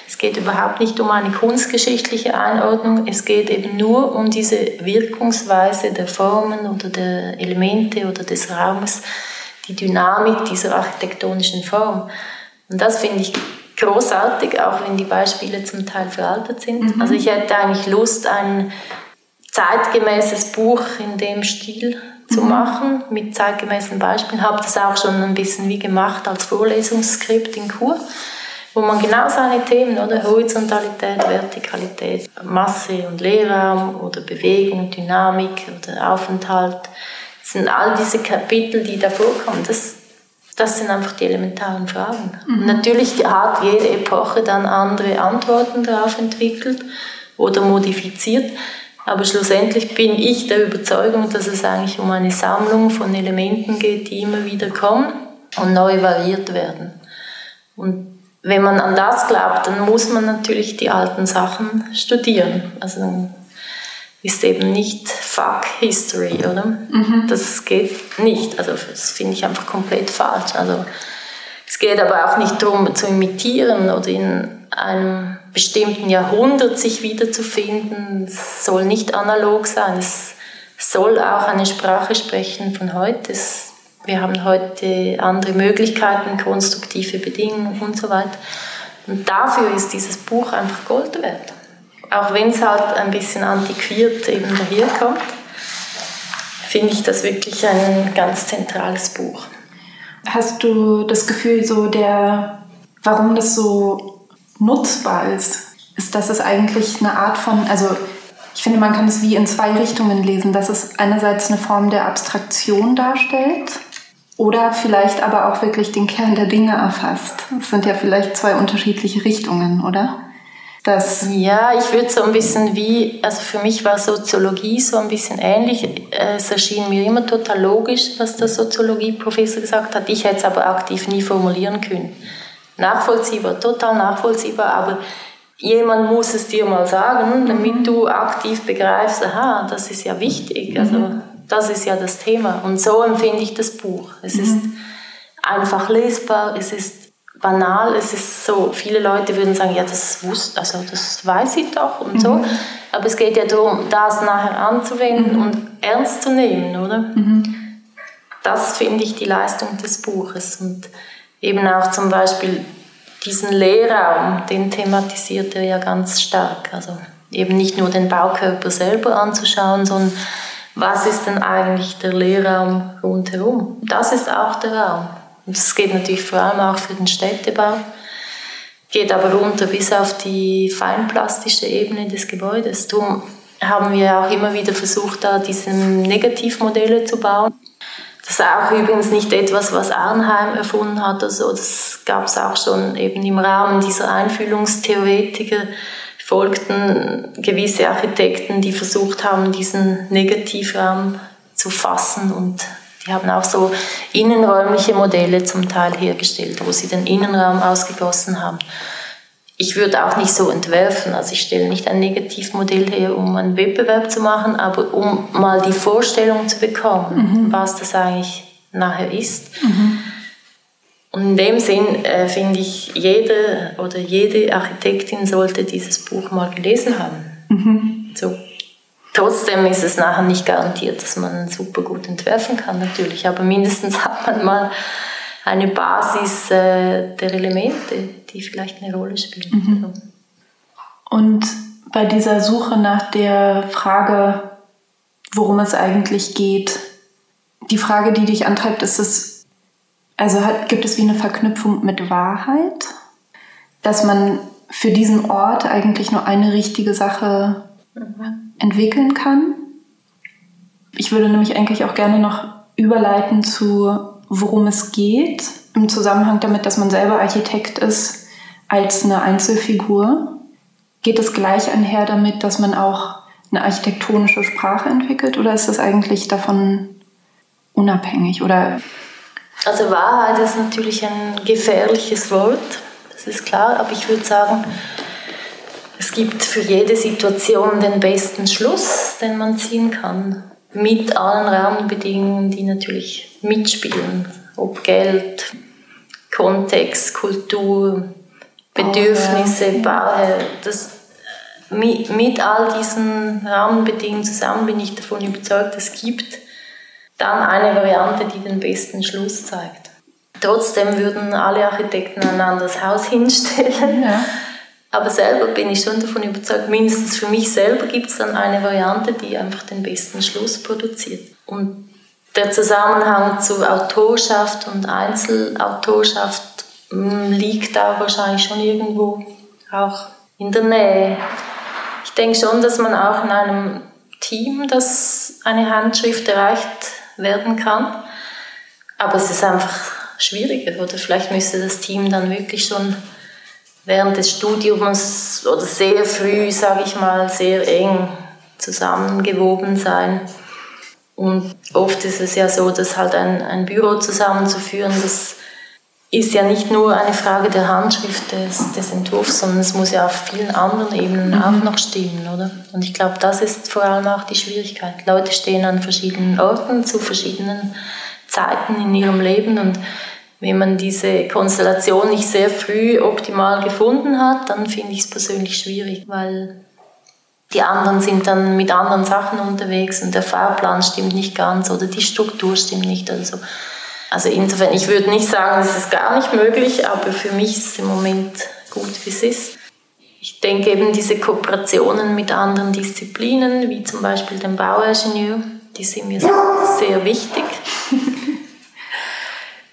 Es geht überhaupt nicht um eine kunstgeschichtliche Einordnung, es geht eben nur um diese Wirkungsweise der Formen oder der Elemente oder des Raumes, die Dynamik dieser architektonischen Form. Und das finde ich großartig, auch wenn die Beispiele zum Teil veraltet sind. Mhm. Also ich hätte eigentlich Lust, ein zeitgemäßes Buch in dem Stil zu mhm. machen, mit zeitgemäßen Beispielen. Habe das auch schon ein bisschen wie gemacht als Vorlesungsskript in Kur wo man genau seine Themen, oder Horizontalität, Vertikalität, Masse und Leerraum oder Bewegung, Dynamik oder Aufenthalt, das sind all diese Kapitel, die da vorkommen. Das, das sind einfach die elementaren Fragen. Mhm. natürlich hat jede Epoche dann andere Antworten darauf entwickelt oder modifiziert. Aber schlussendlich bin ich der Überzeugung, dass es eigentlich um eine Sammlung von Elementen geht, die immer wieder kommen und neu variiert werden. Und wenn man an das glaubt, dann muss man natürlich die alten Sachen studieren. Also ist eben nicht Fuck History, oder? Mhm. Das geht nicht. Also das finde ich einfach komplett falsch. Also es geht aber auch nicht darum, zu imitieren oder in einem bestimmten Jahrhundert sich wiederzufinden. Es soll nicht analog sein. Es soll auch eine Sprache sprechen von heute. Es wir haben heute andere Möglichkeiten, konstruktive Bedingungen und so weiter. Und dafür ist dieses Buch einfach Gold wert. Auch wenn es halt ein bisschen antiquiert eben daherkommt, finde ich das wirklich ein ganz zentrales Buch. Hast du das Gefühl, so der, warum das so nutzbar ist, ist, dass es eigentlich eine Art von, also ich finde, man kann es wie in zwei Richtungen lesen, dass es einerseits eine Form der Abstraktion darstellt oder vielleicht aber auch wirklich den Kern der Dinge erfasst. Das sind ja vielleicht zwei unterschiedliche Richtungen, oder? Das ja, ich würde so ein bisschen wie, also für mich war Soziologie so ein bisschen ähnlich. Es erschien mir immer total logisch, was der Soziologieprofessor gesagt hat. Ich hätte es aber aktiv nie formulieren können. Nachvollziehbar, total nachvollziehbar, aber jemand muss es dir mal sagen, damit mhm. du aktiv begreifst, aha, das ist ja wichtig. Also mhm. Das ist ja das Thema. Und so empfinde ich das Buch. Es mhm. ist einfach lesbar, es ist banal, es ist so, viele Leute würden sagen, ja, das wusste, also das weiß ich doch und mhm. so. Aber es geht ja darum, das nachher anzuwenden mhm. und ernst zu nehmen, oder? Mhm. Das finde ich die Leistung des Buches. Und eben auch zum Beispiel diesen Lehrraum, den thematisiert er ja ganz stark. Also eben nicht nur den Baukörper selber anzuschauen, sondern was ist denn eigentlich der Lehrraum rundherum? Das ist auch der Raum. Und das geht natürlich vor allem auch für den Städtebau, geht aber runter bis auf die feinplastische Ebene des Gebäudes. Darum haben wir auch immer wieder versucht, da diese Negativmodelle zu bauen. Das ist auch übrigens nicht etwas, was Arnheim erfunden hat. Also das gab es auch schon eben im Rahmen dieser Einfühlungstheoretiker folgten gewisse Architekten, die versucht haben, diesen Negativraum zu fassen und die haben auch so innenräumliche Modelle zum Teil hergestellt, wo sie den Innenraum ausgegossen haben. Ich würde auch nicht so entwerfen, also ich stelle nicht ein Negativmodell her, um einen Wettbewerb zu machen, aber um mal die Vorstellung zu bekommen, mhm. was das eigentlich nachher ist. Mhm. Und in dem Sinn äh, finde ich, jede oder jede Architektin sollte dieses Buch mal gelesen haben. Mhm. So. Trotzdem ist es nachher nicht garantiert, dass man super gut entwerfen kann, natürlich, aber mindestens *laughs* hat man mal eine Basis äh, der Elemente, die vielleicht eine Rolle spielen. Mhm. Und bei dieser Suche nach der Frage, worum es eigentlich geht, die Frage, die dich antreibt, ist es also hat, gibt es wie eine Verknüpfung mit Wahrheit, dass man für diesen Ort eigentlich nur eine richtige Sache entwickeln kann. Ich würde nämlich eigentlich auch gerne noch überleiten zu, worum es geht, im Zusammenhang damit, dass man selber Architekt ist, als eine Einzelfigur. Geht es gleich einher damit, dass man auch eine architektonische Sprache entwickelt oder ist das eigentlich davon unabhängig? Oder also Wahrheit ist natürlich ein gefährliches Wort, das ist klar, aber ich würde sagen, es gibt für jede Situation den besten Schluss, den man ziehen kann, mit allen Rahmenbedingungen, die natürlich mitspielen, ob Geld, Kontext, Kultur, Bedürfnisse, oh, ja. das, mit, mit all diesen Rahmenbedingungen zusammen bin ich davon überzeugt, es gibt dann eine Variante, die den besten Schluss zeigt. Trotzdem würden alle Architekten ein anderes Haus *laughs* hinstellen. Ja. Aber selber bin ich schon davon überzeugt, mindestens für mich selber gibt es dann eine Variante, die einfach den besten Schluss produziert. Und der Zusammenhang zu Autorschaft und Einzelautorschaft hm, liegt da wahrscheinlich schon irgendwo auch in der Nähe. Ich denke schon, dass man auch in einem Team, das eine Handschrift erreicht, werden kann. Aber es ist einfach schwieriger. Oder vielleicht müsste das Team dann wirklich schon während des Studiums oder sehr früh, sage ich mal, sehr eng zusammengewoben sein. Und oft ist es ja so, dass halt ein, ein Büro zusammenzuführen, das ist ja nicht nur eine Frage der Handschrift des, des Entwurfs, sondern es muss ja auf vielen anderen Ebenen mhm. auch noch stimmen, oder? Und ich glaube, das ist vor allem auch die Schwierigkeit. Leute stehen an verschiedenen Orten zu verschiedenen Zeiten in ihrem Leben und wenn man diese Konstellation nicht sehr früh optimal gefunden hat, dann finde ich es persönlich schwierig, weil die anderen sind dann mit anderen Sachen unterwegs und der Fahrplan stimmt nicht ganz oder die Struktur stimmt nicht oder so. Also insofern, ich würde nicht sagen, es ist gar nicht möglich, aber für mich ist es im Moment gut, wie es ist. Ich denke eben diese Kooperationen mit anderen Disziplinen, wie zum Beispiel dem Bauingenieur, die sind mir sehr wichtig.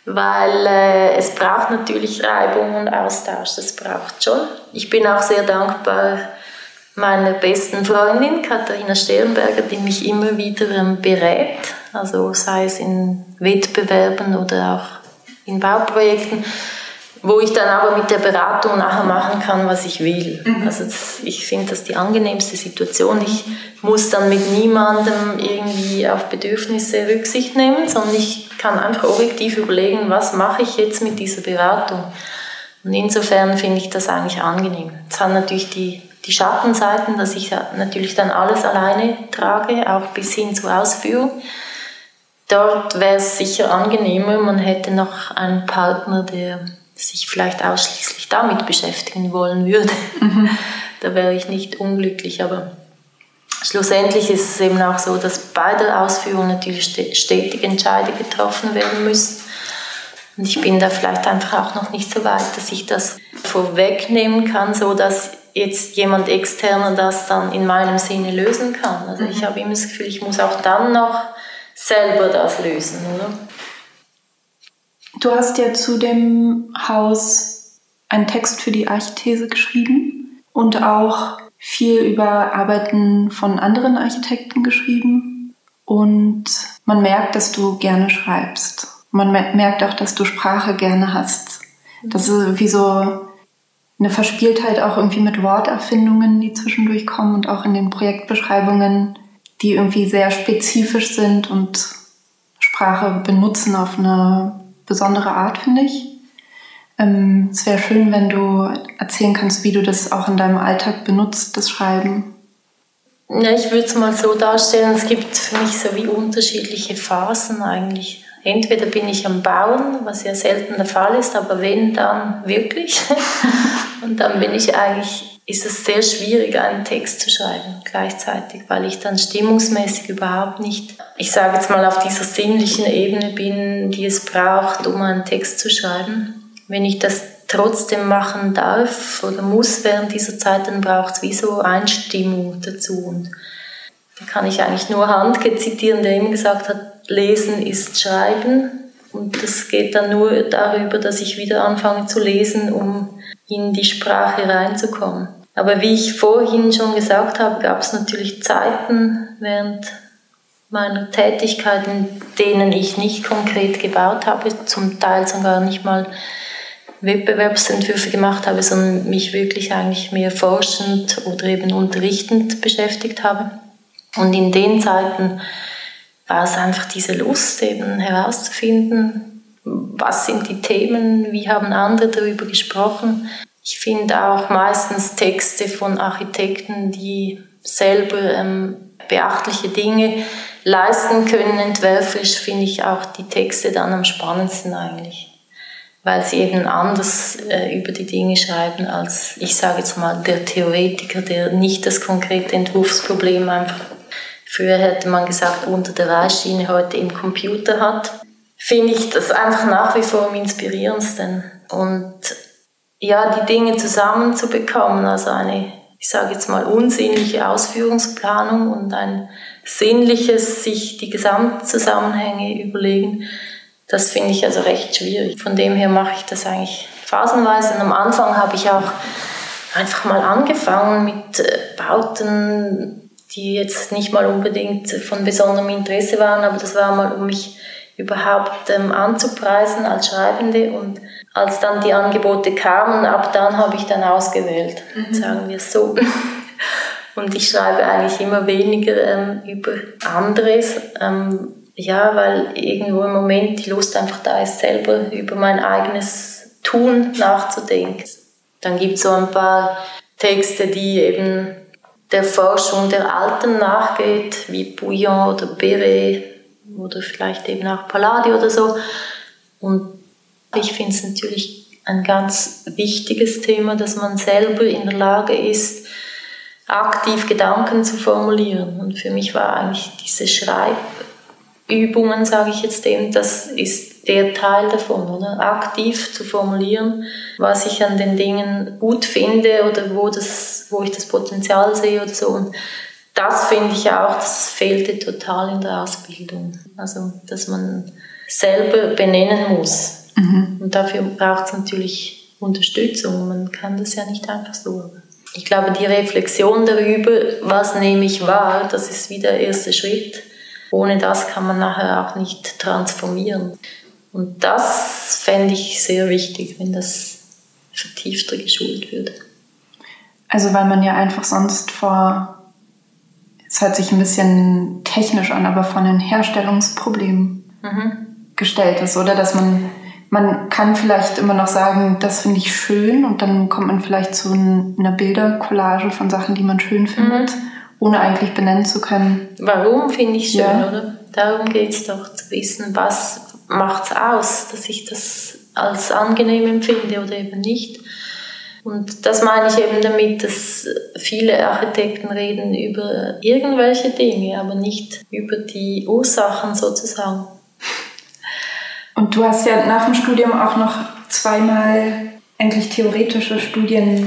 Weil äh, es braucht natürlich Reibung und Austausch, das braucht schon. Ich bin auch sehr dankbar meiner besten Freundin Katharina Sternberger, die mich immer wieder ähm, berät, also sei es in Wettbewerben oder auch in Bauprojekten, wo ich dann aber mit der Beratung nachher machen kann, was ich will. Mhm. Also das, ich finde das die angenehmste Situation. Ich muss dann mit niemandem irgendwie auf Bedürfnisse Rücksicht nehmen, sondern ich kann einfach objektiv überlegen, was mache ich jetzt mit dieser Beratung. Und insofern finde ich das eigentlich angenehm. Es hat natürlich die die Schattenseiten, dass ich natürlich dann alles alleine trage, auch bis hin zur Ausführung. Dort wäre es sicher angenehmer, man hätte noch einen Partner, der sich vielleicht ausschließlich damit beschäftigen wollen würde. Mhm. *laughs* da wäre ich nicht unglücklich, aber schlussendlich ist es eben auch so, dass bei der Ausführung natürlich stetig Entscheidungen getroffen werden müssen. Und ich bin da vielleicht einfach auch noch nicht so weit, dass ich das vorwegnehmen kann, so dass jetzt jemand externer das dann in meinem Sinne lösen kann. Also ich mhm. habe immer das Gefühl, ich muss auch dann noch selber das lösen, oder? Du hast ja zu dem Haus einen Text für die Archithese geschrieben und auch viel über Arbeiten von anderen Architekten geschrieben. Und man merkt, dass du gerne schreibst. Man merkt auch, dass du Sprache gerne hast. Das ist wie so eine Verspieltheit auch irgendwie mit Worterfindungen, die zwischendurch kommen und auch in den Projektbeschreibungen, die irgendwie sehr spezifisch sind und Sprache benutzen auf eine besondere Art, finde ich. Ähm, es wäre schön, wenn du erzählen kannst, wie du das auch in deinem Alltag benutzt, das Schreiben. Ja, ich würde es mal so darstellen, es gibt für mich so wie unterschiedliche Phasen eigentlich. Entweder bin ich am Bauen, was ja selten der Fall ist, aber wenn, dann wirklich. *laughs* Und dann bin ich eigentlich, ist es sehr schwierig, einen Text zu schreiben gleichzeitig, weil ich dann stimmungsmäßig überhaupt nicht, ich sage jetzt mal, auf dieser sinnlichen Ebene bin, die es braucht, um einen Text zu schreiben. Wenn ich das trotzdem machen darf oder muss während dieser Zeit, dann braucht es wie so Einstimmung dazu. Und da kann ich eigentlich nur Handke zitieren, der eben gesagt hat, Lesen ist Schreiben. Und das geht dann nur darüber, dass ich wieder anfange zu lesen, um in die Sprache reinzukommen. Aber wie ich vorhin schon gesagt habe, gab es natürlich Zeiten während meiner Tätigkeit, in denen ich nicht konkret gebaut habe, zum Teil sogar nicht mal Wettbewerbsentwürfe gemacht habe, sondern mich wirklich eigentlich mehr forschend oder eben unterrichtend beschäftigt habe. Und in den Zeiten war es einfach diese Lust, eben herauszufinden, was sind die Themen, wie haben andere darüber gesprochen. Ich finde auch meistens Texte von Architekten, die selber ähm, beachtliche Dinge leisten können, entwerferisch, finde ich auch die Texte dann am spannendsten eigentlich. Weil sie eben anders äh, über die Dinge schreiben als, ich sage jetzt mal, der Theoretiker, der nicht das konkrete Entwurfsproblem einfach Früher hätte man gesagt, unter der Reißschiene heute im Computer hat. Finde ich das einfach nach wie vor am inspirierendsten. Und ja, die Dinge zusammenzubekommen, also eine, ich sage jetzt mal, unsinnliche Ausführungsplanung und ein sinnliches, sich die Gesamtzusammenhänge überlegen, das finde ich also recht schwierig. Von dem her mache ich das eigentlich phasenweise. Und am Anfang habe ich auch einfach mal angefangen mit äh, Bauten die jetzt nicht mal unbedingt von besonderem Interesse waren, aber das war mal, um mich überhaupt ähm, anzupreisen als Schreibende. Und als dann die Angebote kamen, ab dann habe ich dann ausgewählt, mhm. sagen wir es so. *laughs* Und ich schreibe eigentlich immer weniger ähm, über anderes, ähm, ja, weil irgendwo im Moment die Lust einfach da ist, selber über mein eigenes Tun nachzudenken. Dann gibt es so ein paar Texte, die eben der Forschung der Alten nachgeht, wie Bouillon oder Beret oder vielleicht eben auch Palladio oder so. Und ich finde es natürlich ein ganz wichtiges Thema, dass man selber in der Lage ist, aktiv Gedanken zu formulieren. Und für mich war eigentlich diese Schreibübungen, sage ich jetzt eben, das ist der Teil davon, oder? Aktiv zu formulieren, was ich an den Dingen gut finde oder wo, das, wo ich das Potenzial sehe oder so. Und das finde ich auch, das fehlte total in der Ausbildung. Also, dass man selber benennen muss. Mhm. Und dafür braucht es natürlich Unterstützung. Man kann das ja nicht einfach so. Ich glaube, die Reflexion darüber, was nehme ich wahr, das ist wieder der erste Schritt. Ohne das kann man nachher auch nicht transformieren. Und das fände ich sehr wichtig, wenn das vertiefter geschult würde. Also weil man ja einfach sonst vor, es hört sich ein bisschen technisch an, aber vor einem Herstellungsproblem mhm. gestellt ist, oder? Dass man, man kann vielleicht immer noch sagen, das finde ich schön und dann kommt man vielleicht zu einer Bildercollage von Sachen, die man schön findet, mhm. ohne eigentlich benennen zu können. Warum finde ich schön, ja. oder? Darum geht es doch, zu wissen, was, macht es aus, dass ich das als angenehm empfinde oder eben nicht. Und das meine ich eben damit, dass viele Architekten reden über irgendwelche Dinge, aber nicht über die Ursachen sozusagen. Und du hast ja nach dem Studium auch noch zweimal eigentlich theoretische Studiengänge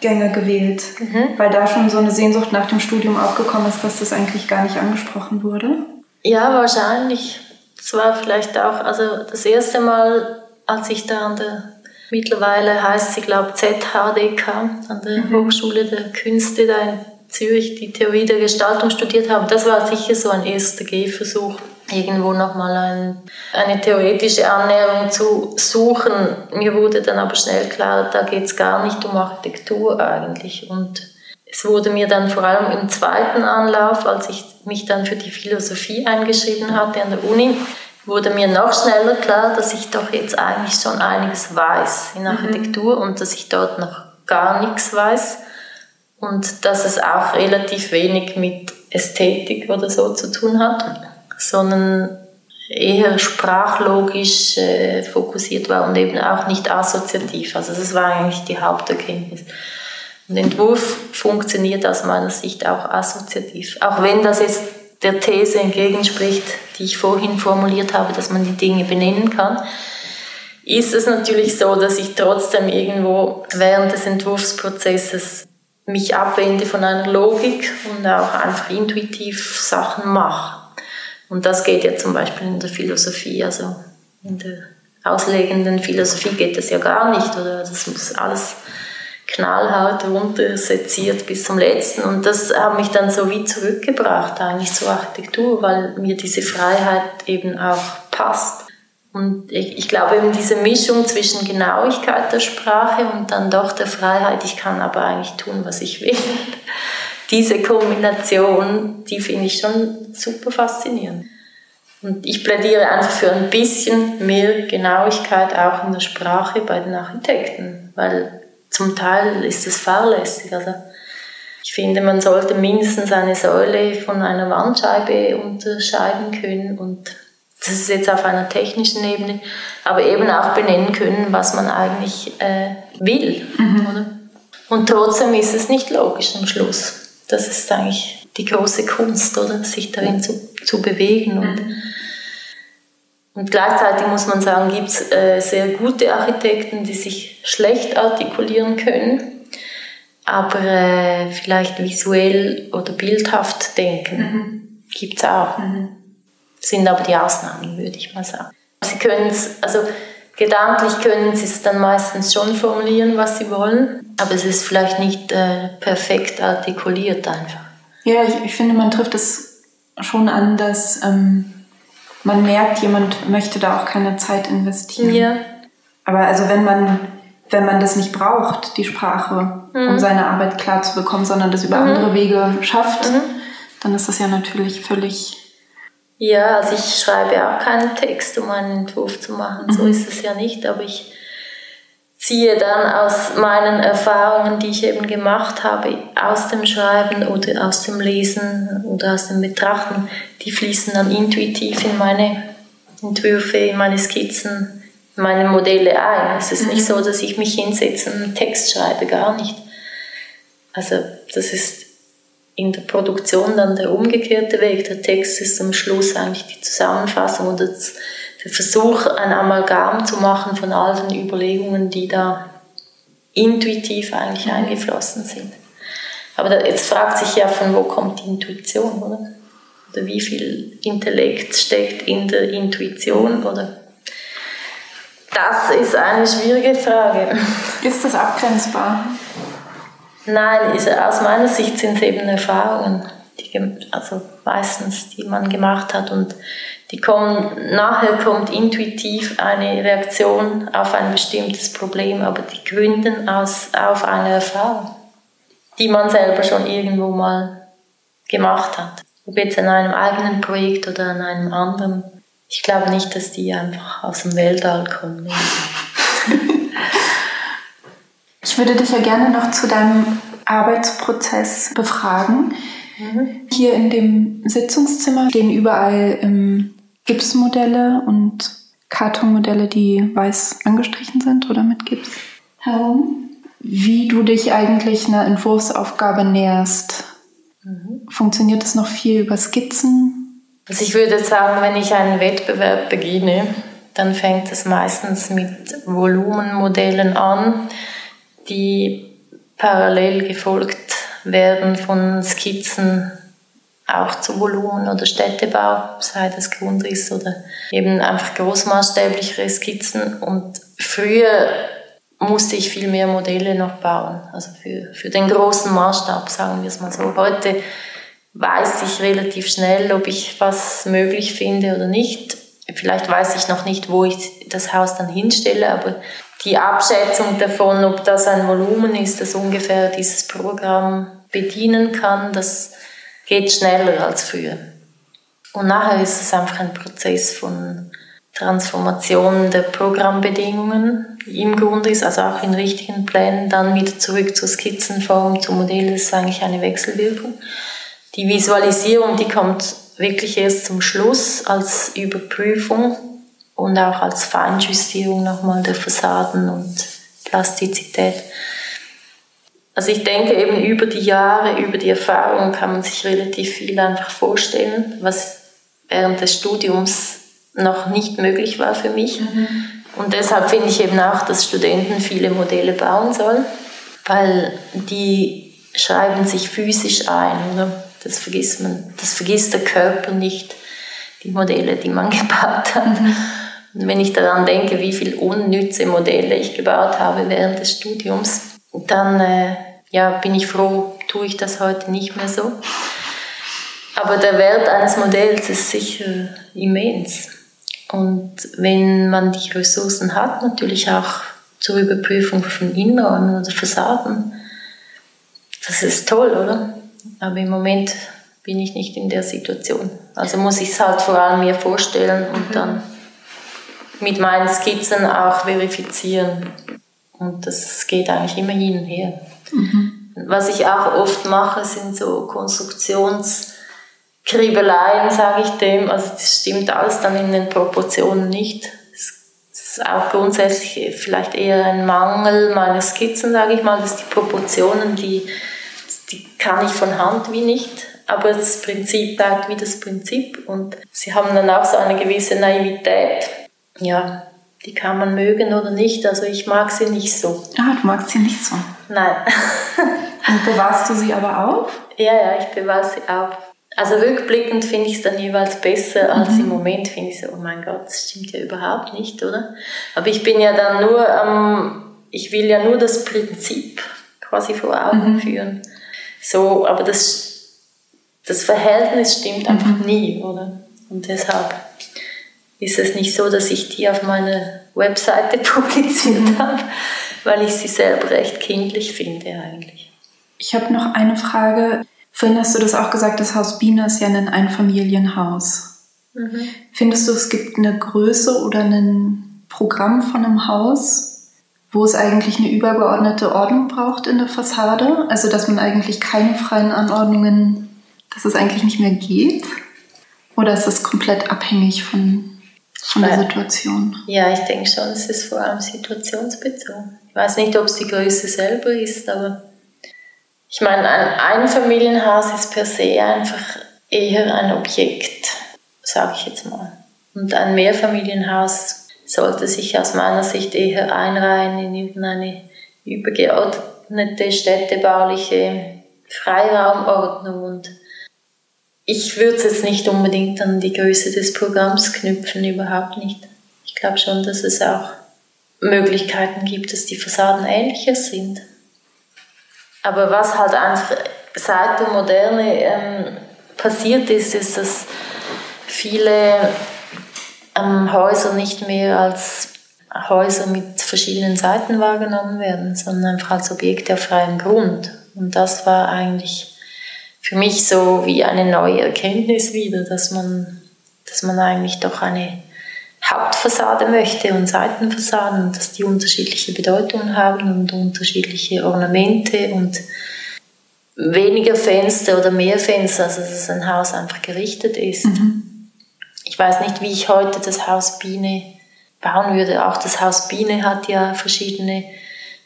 genau. gewählt, mhm. weil da schon so eine Sehnsucht nach dem Studium aufgekommen ist, dass das eigentlich gar nicht angesprochen wurde. Ja, wahrscheinlich. Es war vielleicht auch, also das erste Mal, als ich da an der, mittlerweile heißt sie, glaube ZHDK, an der mhm. Hochschule der Künste da in Zürich, die Theorie der Gestaltung studiert habe, das war sicher so ein erster Gehversuch irgendwo nochmal ein, eine theoretische Annäherung zu suchen. Mir wurde dann aber schnell klar, da geht es gar nicht um Architektur eigentlich. Und es wurde mir dann vor allem im zweiten Anlauf, als ich mich dann für die Philosophie eingeschrieben hatte an der Uni, wurde mir noch schneller klar, dass ich doch jetzt eigentlich schon einiges weiß in mhm. Architektur mhm. und dass ich dort noch gar nichts weiß und dass es auch relativ wenig mit Ästhetik oder so zu tun hat sondern eher sprachlogisch äh, fokussiert war und eben auch nicht assoziativ. Also das war eigentlich die Haupterkenntnis. Und Entwurf funktioniert aus meiner Sicht auch assoziativ. Auch wenn das jetzt der These entgegenspricht, die ich vorhin formuliert habe, dass man die Dinge benennen kann, ist es natürlich so, dass ich trotzdem irgendwo während des Entwurfsprozesses mich abwende von einer Logik und auch einfach intuitiv Sachen mache. Und das geht ja zum Beispiel in der Philosophie, also in der auslegenden Philosophie geht das ja gar nicht, oder? Das muss alles knallhart runterseziert bis zum letzten. Und das hat mich dann so wie zurückgebracht eigentlich zur Architektur, weil mir diese Freiheit eben auch passt. Und ich, ich glaube eben diese Mischung zwischen Genauigkeit der Sprache und dann doch der Freiheit, ich kann aber eigentlich tun, was ich will diese Kombination, die finde ich schon super faszinierend. Und ich plädiere einfach für ein bisschen mehr Genauigkeit auch in der Sprache bei den Architekten, weil zum Teil ist es fahrlässig. Also ich finde, man sollte mindestens eine Säule von einer Wandscheibe unterscheiden können und das ist jetzt auf einer technischen Ebene, aber eben auch benennen können, was man eigentlich äh, will. Mhm. Und trotzdem ist es nicht logisch am Schluss das ist eigentlich die große Kunst, oder? Sich darin zu, zu bewegen. Und, mhm. und gleichzeitig muss man sagen, gibt es äh, sehr gute Architekten, die sich schlecht artikulieren können, aber äh, vielleicht visuell oder bildhaft denken. Mhm. Gibt es auch. Mhm. Sind aber die Ausnahmen, würde ich mal sagen. Sie können es, also gedanklich können sie es dann meistens schon formulieren, was sie wollen, aber es ist vielleicht nicht äh, perfekt artikuliert einfach. Ja, ich, ich, finde, man trifft es schon an, dass ähm, man merkt, jemand möchte da auch keine Zeit investieren. Ja. Aber also wenn man wenn man das nicht braucht, die Sprache, mhm. um seine Arbeit klar zu bekommen, sondern das über mhm. andere Wege schafft, mhm. dann ist das ja natürlich völlig ja, also ich schreibe auch keinen Text, um einen Entwurf zu machen. Mhm. So ist es ja nicht, aber ich ziehe dann aus meinen Erfahrungen, die ich eben gemacht habe, aus dem Schreiben oder aus dem Lesen oder aus dem Betrachten, die fließen dann intuitiv in meine Entwürfe, in meine Skizzen, in meine Modelle ein. Es ist mhm. nicht so, dass ich mich hinsetze und einen Text schreibe, gar nicht. Also das ist in der Produktion dann der umgekehrte Weg. Der Text ist am Schluss eigentlich die Zusammenfassung oder das, der Versuch, ein Amalgam zu machen von all den Überlegungen, die da intuitiv eigentlich mhm. eingeflossen sind. Aber da, jetzt fragt sich ja, von wo kommt die Intuition, oder? Oder wie viel Intellekt steckt in der Intuition, oder? Das ist eine schwierige Frage. Ist das abgrenzbar? Nein, ist, aus meiner Sicht sind es eben Erfahrungen, die, also meistens, die man gemacht hat und die kommen, nachher kommt intuitiv eine Reaktion auf ein bestimmtes Problem, aber die gründen aus, auf eine Erfahrung, die man selber schon irgendwo mal gemacht hat. Ob jetzt an einem eigenen Projekt oder an einem anderen. Ich glaube nicht, dass die einfach aus dem Weltall kommen. Ich würde dich ja gerne noch zu deinem Arbeitsprozess befragen. Mhm. Hier in dem Sitzungszimmer stehen überall ähm, Gipsmodelle und Kartonmodelle, die weiß angestrichen sind oder mit Gips herum. wie du dich eigentlich einer Entwurfsaufgabe näherst. Mhm. Funktioniert das noch viel über Skizzen? Also ich würde sagen, wenn ich einen Wettbewerb beginne, dann fängt es meistens mit Volumenmodellen an, die parallel gefolgt werden von Skizzen auch zu Volumen oder Städtebau, sei das Grundriss oder eben einfach großmaßstäblichere Skizzen. Und früher musste ich viel mehr Modelle noch bauen, also für, für den großen Maßstab, sagen wir es mal so. Heute weiß ich relativ schnell, ob ich was möglich finde oder nicht. Vielleicht weiß ich noch nicht, wo ich das Haus dann hinstelle, aber die Abschätzung davon, ob das ein Volumen ist, das ungefähr dieses Programm bedienen kann, das geht schneller als früher. Und nachher ist es einfach ein Prozess von Transformation der Programmbedingungen im Grunde ist, also auch in richtigen Plänen, dann wieder zurück zur Skizzenform, zum Modell, ist eigentlich eine Wechselwirkung. Die Visualisierung, die kommt wirklich erst zum Schluss als Überprüfung und auch als Feinjustierung nochmal der Fassaden und Plastizität. Also ich denke eben über die Jahre, über die Erfahrung kann man sich relativ viel einfach vorstellen, was während des Studiums noch nicht möglich war für mich. Mhm. Und deshalb finde ich eben auch, dass Studenten viele Modelle bauen sollen, weil die schreiben sich physisch ein. Oder? Das vergisst man, das vergisst der Körper nicht, die Modelle, die man *laughs* gebaut hat. Mhm. Und wenn ich daran denke, wie viele unnütze Modelle ich gebaut habe während des Studiums, dann äh, ja, bin ich froh, tue ich das heute nicht mehr so. Aber der Wert eines Modells ist sicher immens. Und wenn man die Ressourcen hat, natürlich auch zur Überprüfung von Inneren oder Fassaden, das ist toll, oder? Aber im Moment bin ich nicht in der Situation. Also muss ich es halt vor allem mir vorstellen und mhm. dann mit meinen Skizzen auch verifizieren. Und das geht eigentlich immer hin und her. Mhm. Was ich auch oft mache, sind so Konstruktionskriebeleien, sage ich dem. Also das stimmt alles dann in den Proportionen nicht. Das ist auch grundsätzlich vielleicht eher ein Mangel meiner Skizzen, sage ich mal, dass die Proportionen, die, die kann ich von Hand wie nicht. Aber das Prinzip bleibt wie das Prinzip und sie haben dann auch so eine gewisse Naivität ja, die kann man mögen oder nicht. Also ich mag sie nicht so. Ah, du magst sie nicht so? Nein. *laughs* Und bewahrst du sie aber auf? Ja, ja, ich bewahre sie auf. Also rückblickend finde ich es dann jeweils besser, als mhm. im Moment finde ich so, oh mein Gott, das stimmt ja überhaupt nicht, oder? Aber ich bin ja dann nur, ähm, ich will ja nur das Prinzip quasi vor Augen mhm. führen. So, aber das, das Verhältnis stimmt einfach mhm. nie, oder? Und deshalb ist es nicht so, dass ich die auf meiner Webseite *laughs* publiziert mhm. habe, weil ich sie selber recht kindlich finde eigentlich. Ich habe noch eine Frage. Vorhin hast du das auch gesagt, das Haus Biene ist ja ein Einfamilienhaus. Mhm. Findest du, es gibt eine Größe oder ein Programm von einem Haus, wo es eigentlich eine übergeordnete Ordnung braucht in der Fassade? Also, dass man eigentlich keine freien Anordnungen, dass es eigentlich nicht mehr geht? Oder ist das komplett abhängig von von der Situation? Ja, ich denke schon, es ist vor allem situationsbezogen. Ich weiß nicht, ob es die Größe selber ist, aber ich meine, ein Einfamilienhaus ist per se einfach eher ein Objekt, sage ich jetzt mal. Und ein Mehrfamilienhaus sollte sich aus meiner Sicht eher einreihen in irgendeine übergeordnete städtebauliche Freiraumordnung und ich würde es jetzt nicht unbedingt an die Größe des Programms knüpfen, überhaupt nicht. Ich glaube schon, dass es auch Möglichkeiten gibt, dass die Fassaden ähnlicher sind. Aber was halt einfach seit der Moderne ähm, passiert ist, ist, dass viele ähm, Häuser nicht mehr als Häuser mit verschiedenen Seiten wahrgenommen werden, sondern einfach als Objekte auf freiem Grund. Und das war eigentlich für mich so wie eine neue Erkenntnis wieder, dass man, dass man eigentlich doch eine Hauptfassade möchte und Seitenfassaden, dass die unterschiedliche Bedeutungen haben und unterschiedliche Ornamente und weniger Fenster oder mehr Fenster, also dass ein Haus einfach gerichtet ist. Mhm. Ich weiß nicht, wie ich heute das Haus Biene bauen würde. Auch das Haus Biene hat ja verschiedene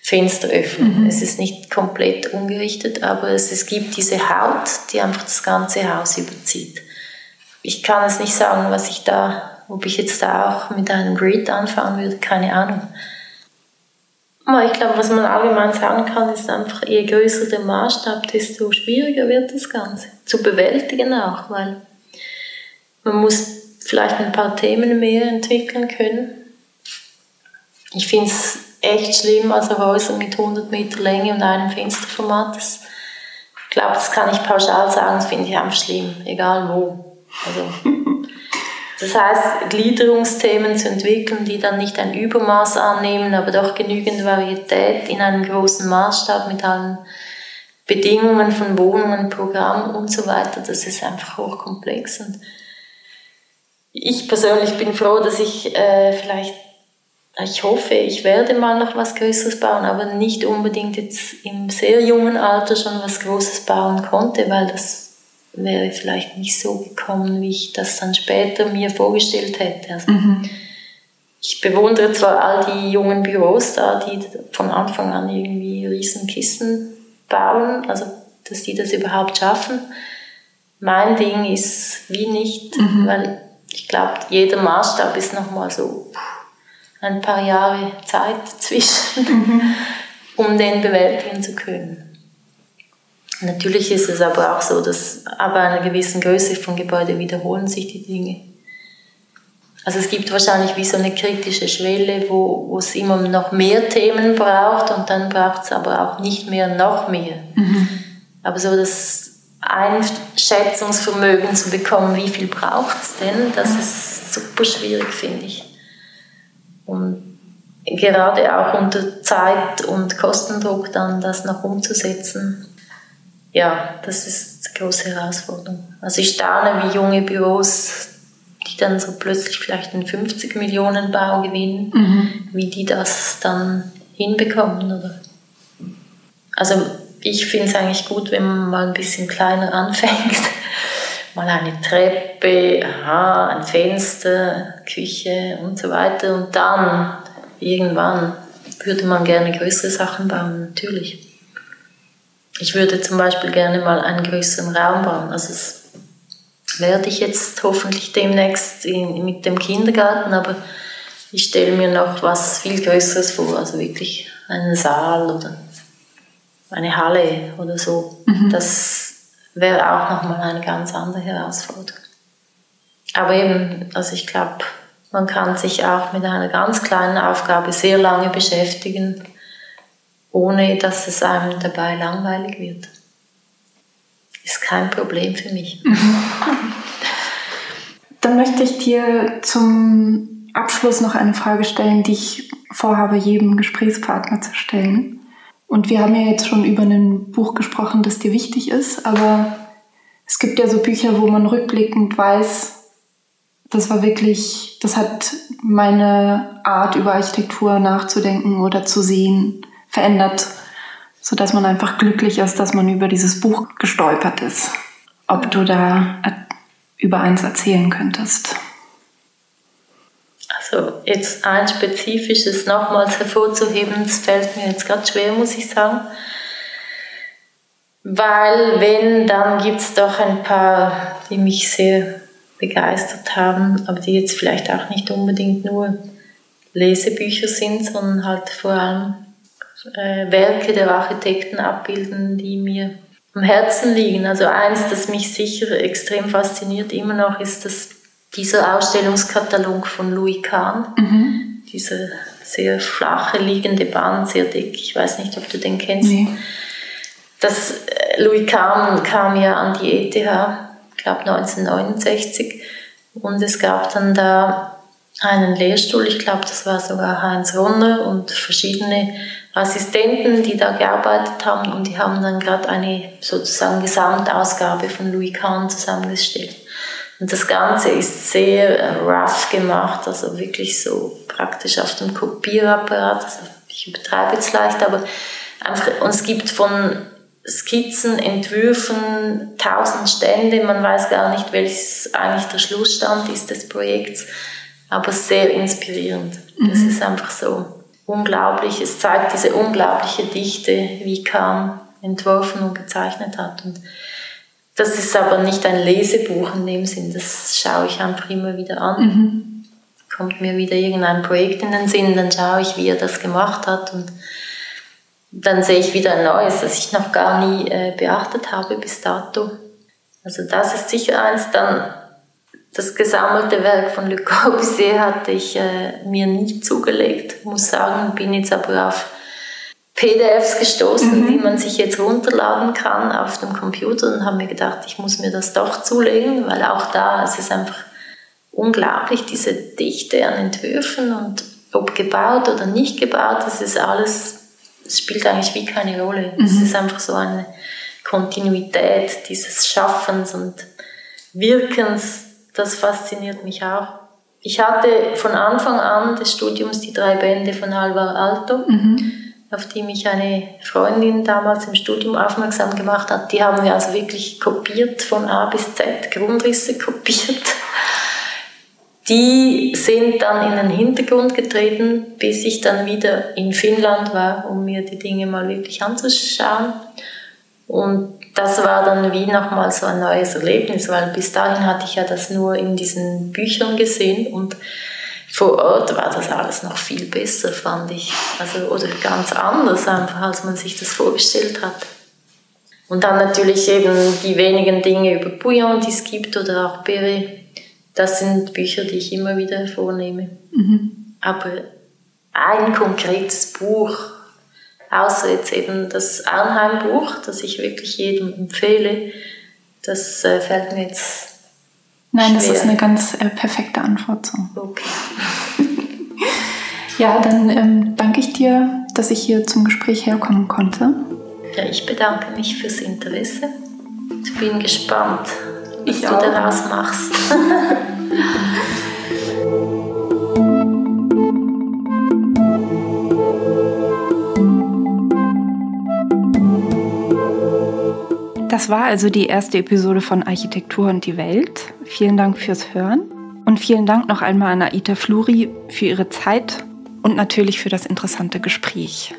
Fenster öffnen. Mhm. Es ist nicht komplett ungerichtet, aber es, es gibt diese Haut, die einfach das ganze Haus überzieht. Ich kann es nicht sagen, was ich da, ob ich jetzt da auch mit einem Grid anfangen würde, keine Ahnung. Ich glaube, was man allgemein sagen kann, ist einfach, je größer der Maßstab, desto schwieriger wird das Ganze. Zu bewältigen auch, weil man muss vielleicht ein paar Themen mehr entwickeln können. Ich finde es echt schlimm, also Häuser mit 100 Meter Länge und einem Fensterformat. Das, ich glaube, das kann ich pauschal sagen, das finde ich einfach schlimm, egal wo. Also, *laughs* das heißt, Gliederungsthemen zu entwickeln, die dann nicht ein Übermaß annehmen, aber doch genügend Varietät in einem großen Maßstab mit allen Bedingungen von Wohnungen, Programmen und so weiter, das ist einfach hochkomplex. Und ich persönlich bin froh, dass ich äh, vielleicht ich hoffe, ich werde mal noch was Größeres bauen, aber nicht unbedingt jetzt im sehr jungen Alter schon was Großes bauen konnte, weil das wäre vielleicht nicht so gekommen, wie ich das dann später mir vorgestellt hätte. Also mhm. Ich bewundere zwar all die jungen Büros da, die von Anfang an irgendwie riesen Kisten bauen, also dass die das überhaupt schaffen. Mein Ding ist wie nicht, mhm. weil ich glaube, jeder Maßstab ist nochmal so ein paar Jahre Zeit zwischen, mhm. um den bewältigen zu können. Natürlich ist es aber auch so, dass ab einer gewissen Größe von Gebäude wiederholen sich die Dinge. Also es gibt wahrscheinlich wie so eine kritische Schwelle, wo, wo es immer noch mehr Themen braucht und dann braucht es aber auch nicht mehr noch mehr. Mhm. Aber so das Einschätzungsvermögen zu bekommen, wie viel braucht es denn, das ist super schwierig, finde ich. Und gerade auch unter Zeit- und Kostendruck dann das noch umzusetzen, ja, das ist eine große Herausforderung. Also ich staune, wie junge Büros, die dann so plötzlich vielleicht einen 50 Millionen Bau gewinnen, mhm. wie die das dann hinbekommen. Oder? Also ich finde es eigentlich gut, wenn man mal ein bisschen kleiner *laughs* anfängt mal eine Treppe, aha, ein Fenster, Küche und so weiter. Und dann, irgendwann, würde man gerne größere Sachen bauen, natürlich. Ich würde zum Beispiel gerne mal einen größeren Raum bauen. Also das werde ich jetzt hoffentlich demnächst in, mit dem Kindergarten, aber ich stelle mir noch was viel Größeres vor, also wirklich einen Saal oder eine Halle oder so. Mhm. Das wäre auch nochmal eine ganz andere Herausforderung. Aber eben, also ich glaube, man kann sich auch mit einer ganz kleinen Aufgabe sehr lange beschäftigen, ohne dass es einem dabei langweilig wird. Ist kein Problem für mich. *laughs* Dann möchte ich dir zum Abschluss noch eine Frage stellen, die ich vorhabe, jedem Gesprächspartner zu stellen. Und wir haben ja jetzt schon über ein Buch gesprochen, das dir wichtig ist, aber es gibt ja so Bücher, wo man rückblickend weiß, das war wirklich, das hat meine Art über Architektur nachzudenken oder zu sehen verändert, so dass man einfach glücklich ist, dass man über dieses Buch gestolpert ist. Ob du da über eins erzählen könntest? Also jetzt ein spezifisches nochmals hervorzuheben, das fällt mir jetzt gerade schwer, muss ich sagen. Weil wenn, dann gibt es doch ein paar, die mich sehr begeistert haben, aber die jetzt vielleicht auch nicht unbedingt nur Lesebücher sind, sondern halt vor allem äh, Werke der Architekten abbilden, die mir am Herzen liegen. Also eins, das mich sicher extrem fasziniert immer noch, ist das dieser Ausstellungskatalog von Louis Kahn, mhm. dieser sehr flache liegende Band, sehr dick, ich weiß nicht, ob du den kennst. Nee. Das, äh, Louis Kahn kam ja an die ETH, ich glaube 1969, und es gab dann da einen Lehrstuhl, ich glaube, das war sogar Heinz Ronner und verschiedene Assistenten, die da gearbeitet haben und die haben dann gerade eine sozusagen Gesamtausgabe von Louis Kahn zusammengestellt. Und das Ganze ist sehr äh, rough gemacht, also wirklich so praktisch auf dem Kopierapparat. Also ich übertreibe jetzt leicht, aber einfach, und es gibt von Skizzen, Entwürfen, tausend Stände, man weiß gar nicht, welches eigentlich der Schlussstand ist des Projekts, aber sehr inspirierend. Mhm. Das ist einfach so. unglaublich, es zeigt diese unglaubliche Dichte, wie Kahn entworfen und gezeichnet hat. Und das ist aber nicht ein Lesebuch in dem Sinn, das schaue ich einfach immer wieder an. Mhm. Kommt mir wieder irgendein Projekt in den Sinn, dann schaue ich, wie er das gemacht hat und dann sehe ich wieder ein neues, das ich noch gar nie äh, beachtet habe bis dato. Also das ist sicher eins. Dann das gesammelte Werk von Le Corbusier hatte ich äh, mir nie zugelegt, muss sagen, bin jetzt aber auf PDFs gestoßen, mhm. die man sich jetzt runterladen kann auf dem Computer und habe mir gedacht, ich muss mir das doch zulegen, weil auch da es ist einfach unglaublich, diese Dichte an Entwürfen und ob gebaut oder nicht gebaut, das ist alles, es spielt eigentlich wie keine Rolle. Es mhm. ist einfach so eine Kontinuität dieses Schaffens und Wirkens, das fasziniert mich auch. Ich hatte von Anfang an des Studiums die drei Bände von Alvar Alto. Mhm auf die mich eine Freundin damals im Studium aufmerksam gemacht hat. Die haben wir also wirklich kopiert, von A bis Z, Grundrisse *laughs* kopiert. Die sind dann in den Hintergrund getreten, bis ich dann wieder in Finnland war, um mir die Dinge mal wirklich anzuschauen. Und das war dann wie nochmal so ein neues Erlebnis, weil bis dahin hatte ich ja das nur in diesen Büchern gesehen und vor Ort war das alles noch viel besser, fand ich. Also, oder ganz anders einfach, als man sich das vorgestellt hat. Und dann natürlich eben die wenigen Dinge über Bouillon, die es gibt, oder auch Perret. Das sind Bücher, die ich immer wieder vornehme. Mhm. Aber ein konkretes Buch, außer jetzt eben das Arnheim-Buch, das ich wirklich jedem empfehle, das äh, fällt mir jetzt Nein, das ist eine ganz äh, perfekte Antwort. So. Okay. *laughs* ja, dann ähm, danke ich dir, dass ich hier zum Gespräch herkommen konnte. Ja, ich bedanke mich fürs Interesse. Ich bin gespannt, was ich du auch. daraus machst. *laughs* Das war also die erste Episode von Architektur und die Welt. Vielen Dank fürs Hören und vielen Dank noch einmal an Aita Fluri für ihre Zeit und natürlich für das interessante Gespräch.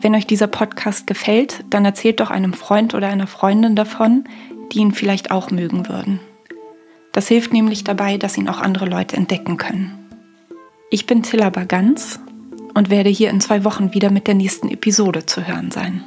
Wenn euch dieser Podcast gefällt, dann erzählt doch einem Freund oder einer Freundin davon, die ihn vielleicht auch mögen würden. Das hilft nämlich dabei, dass ihn auch andere Leute entdecken können. Ich bin Tilla Bagans und werde hier in zwei Wochen wieder mit der nächsten Episode zu hören sein.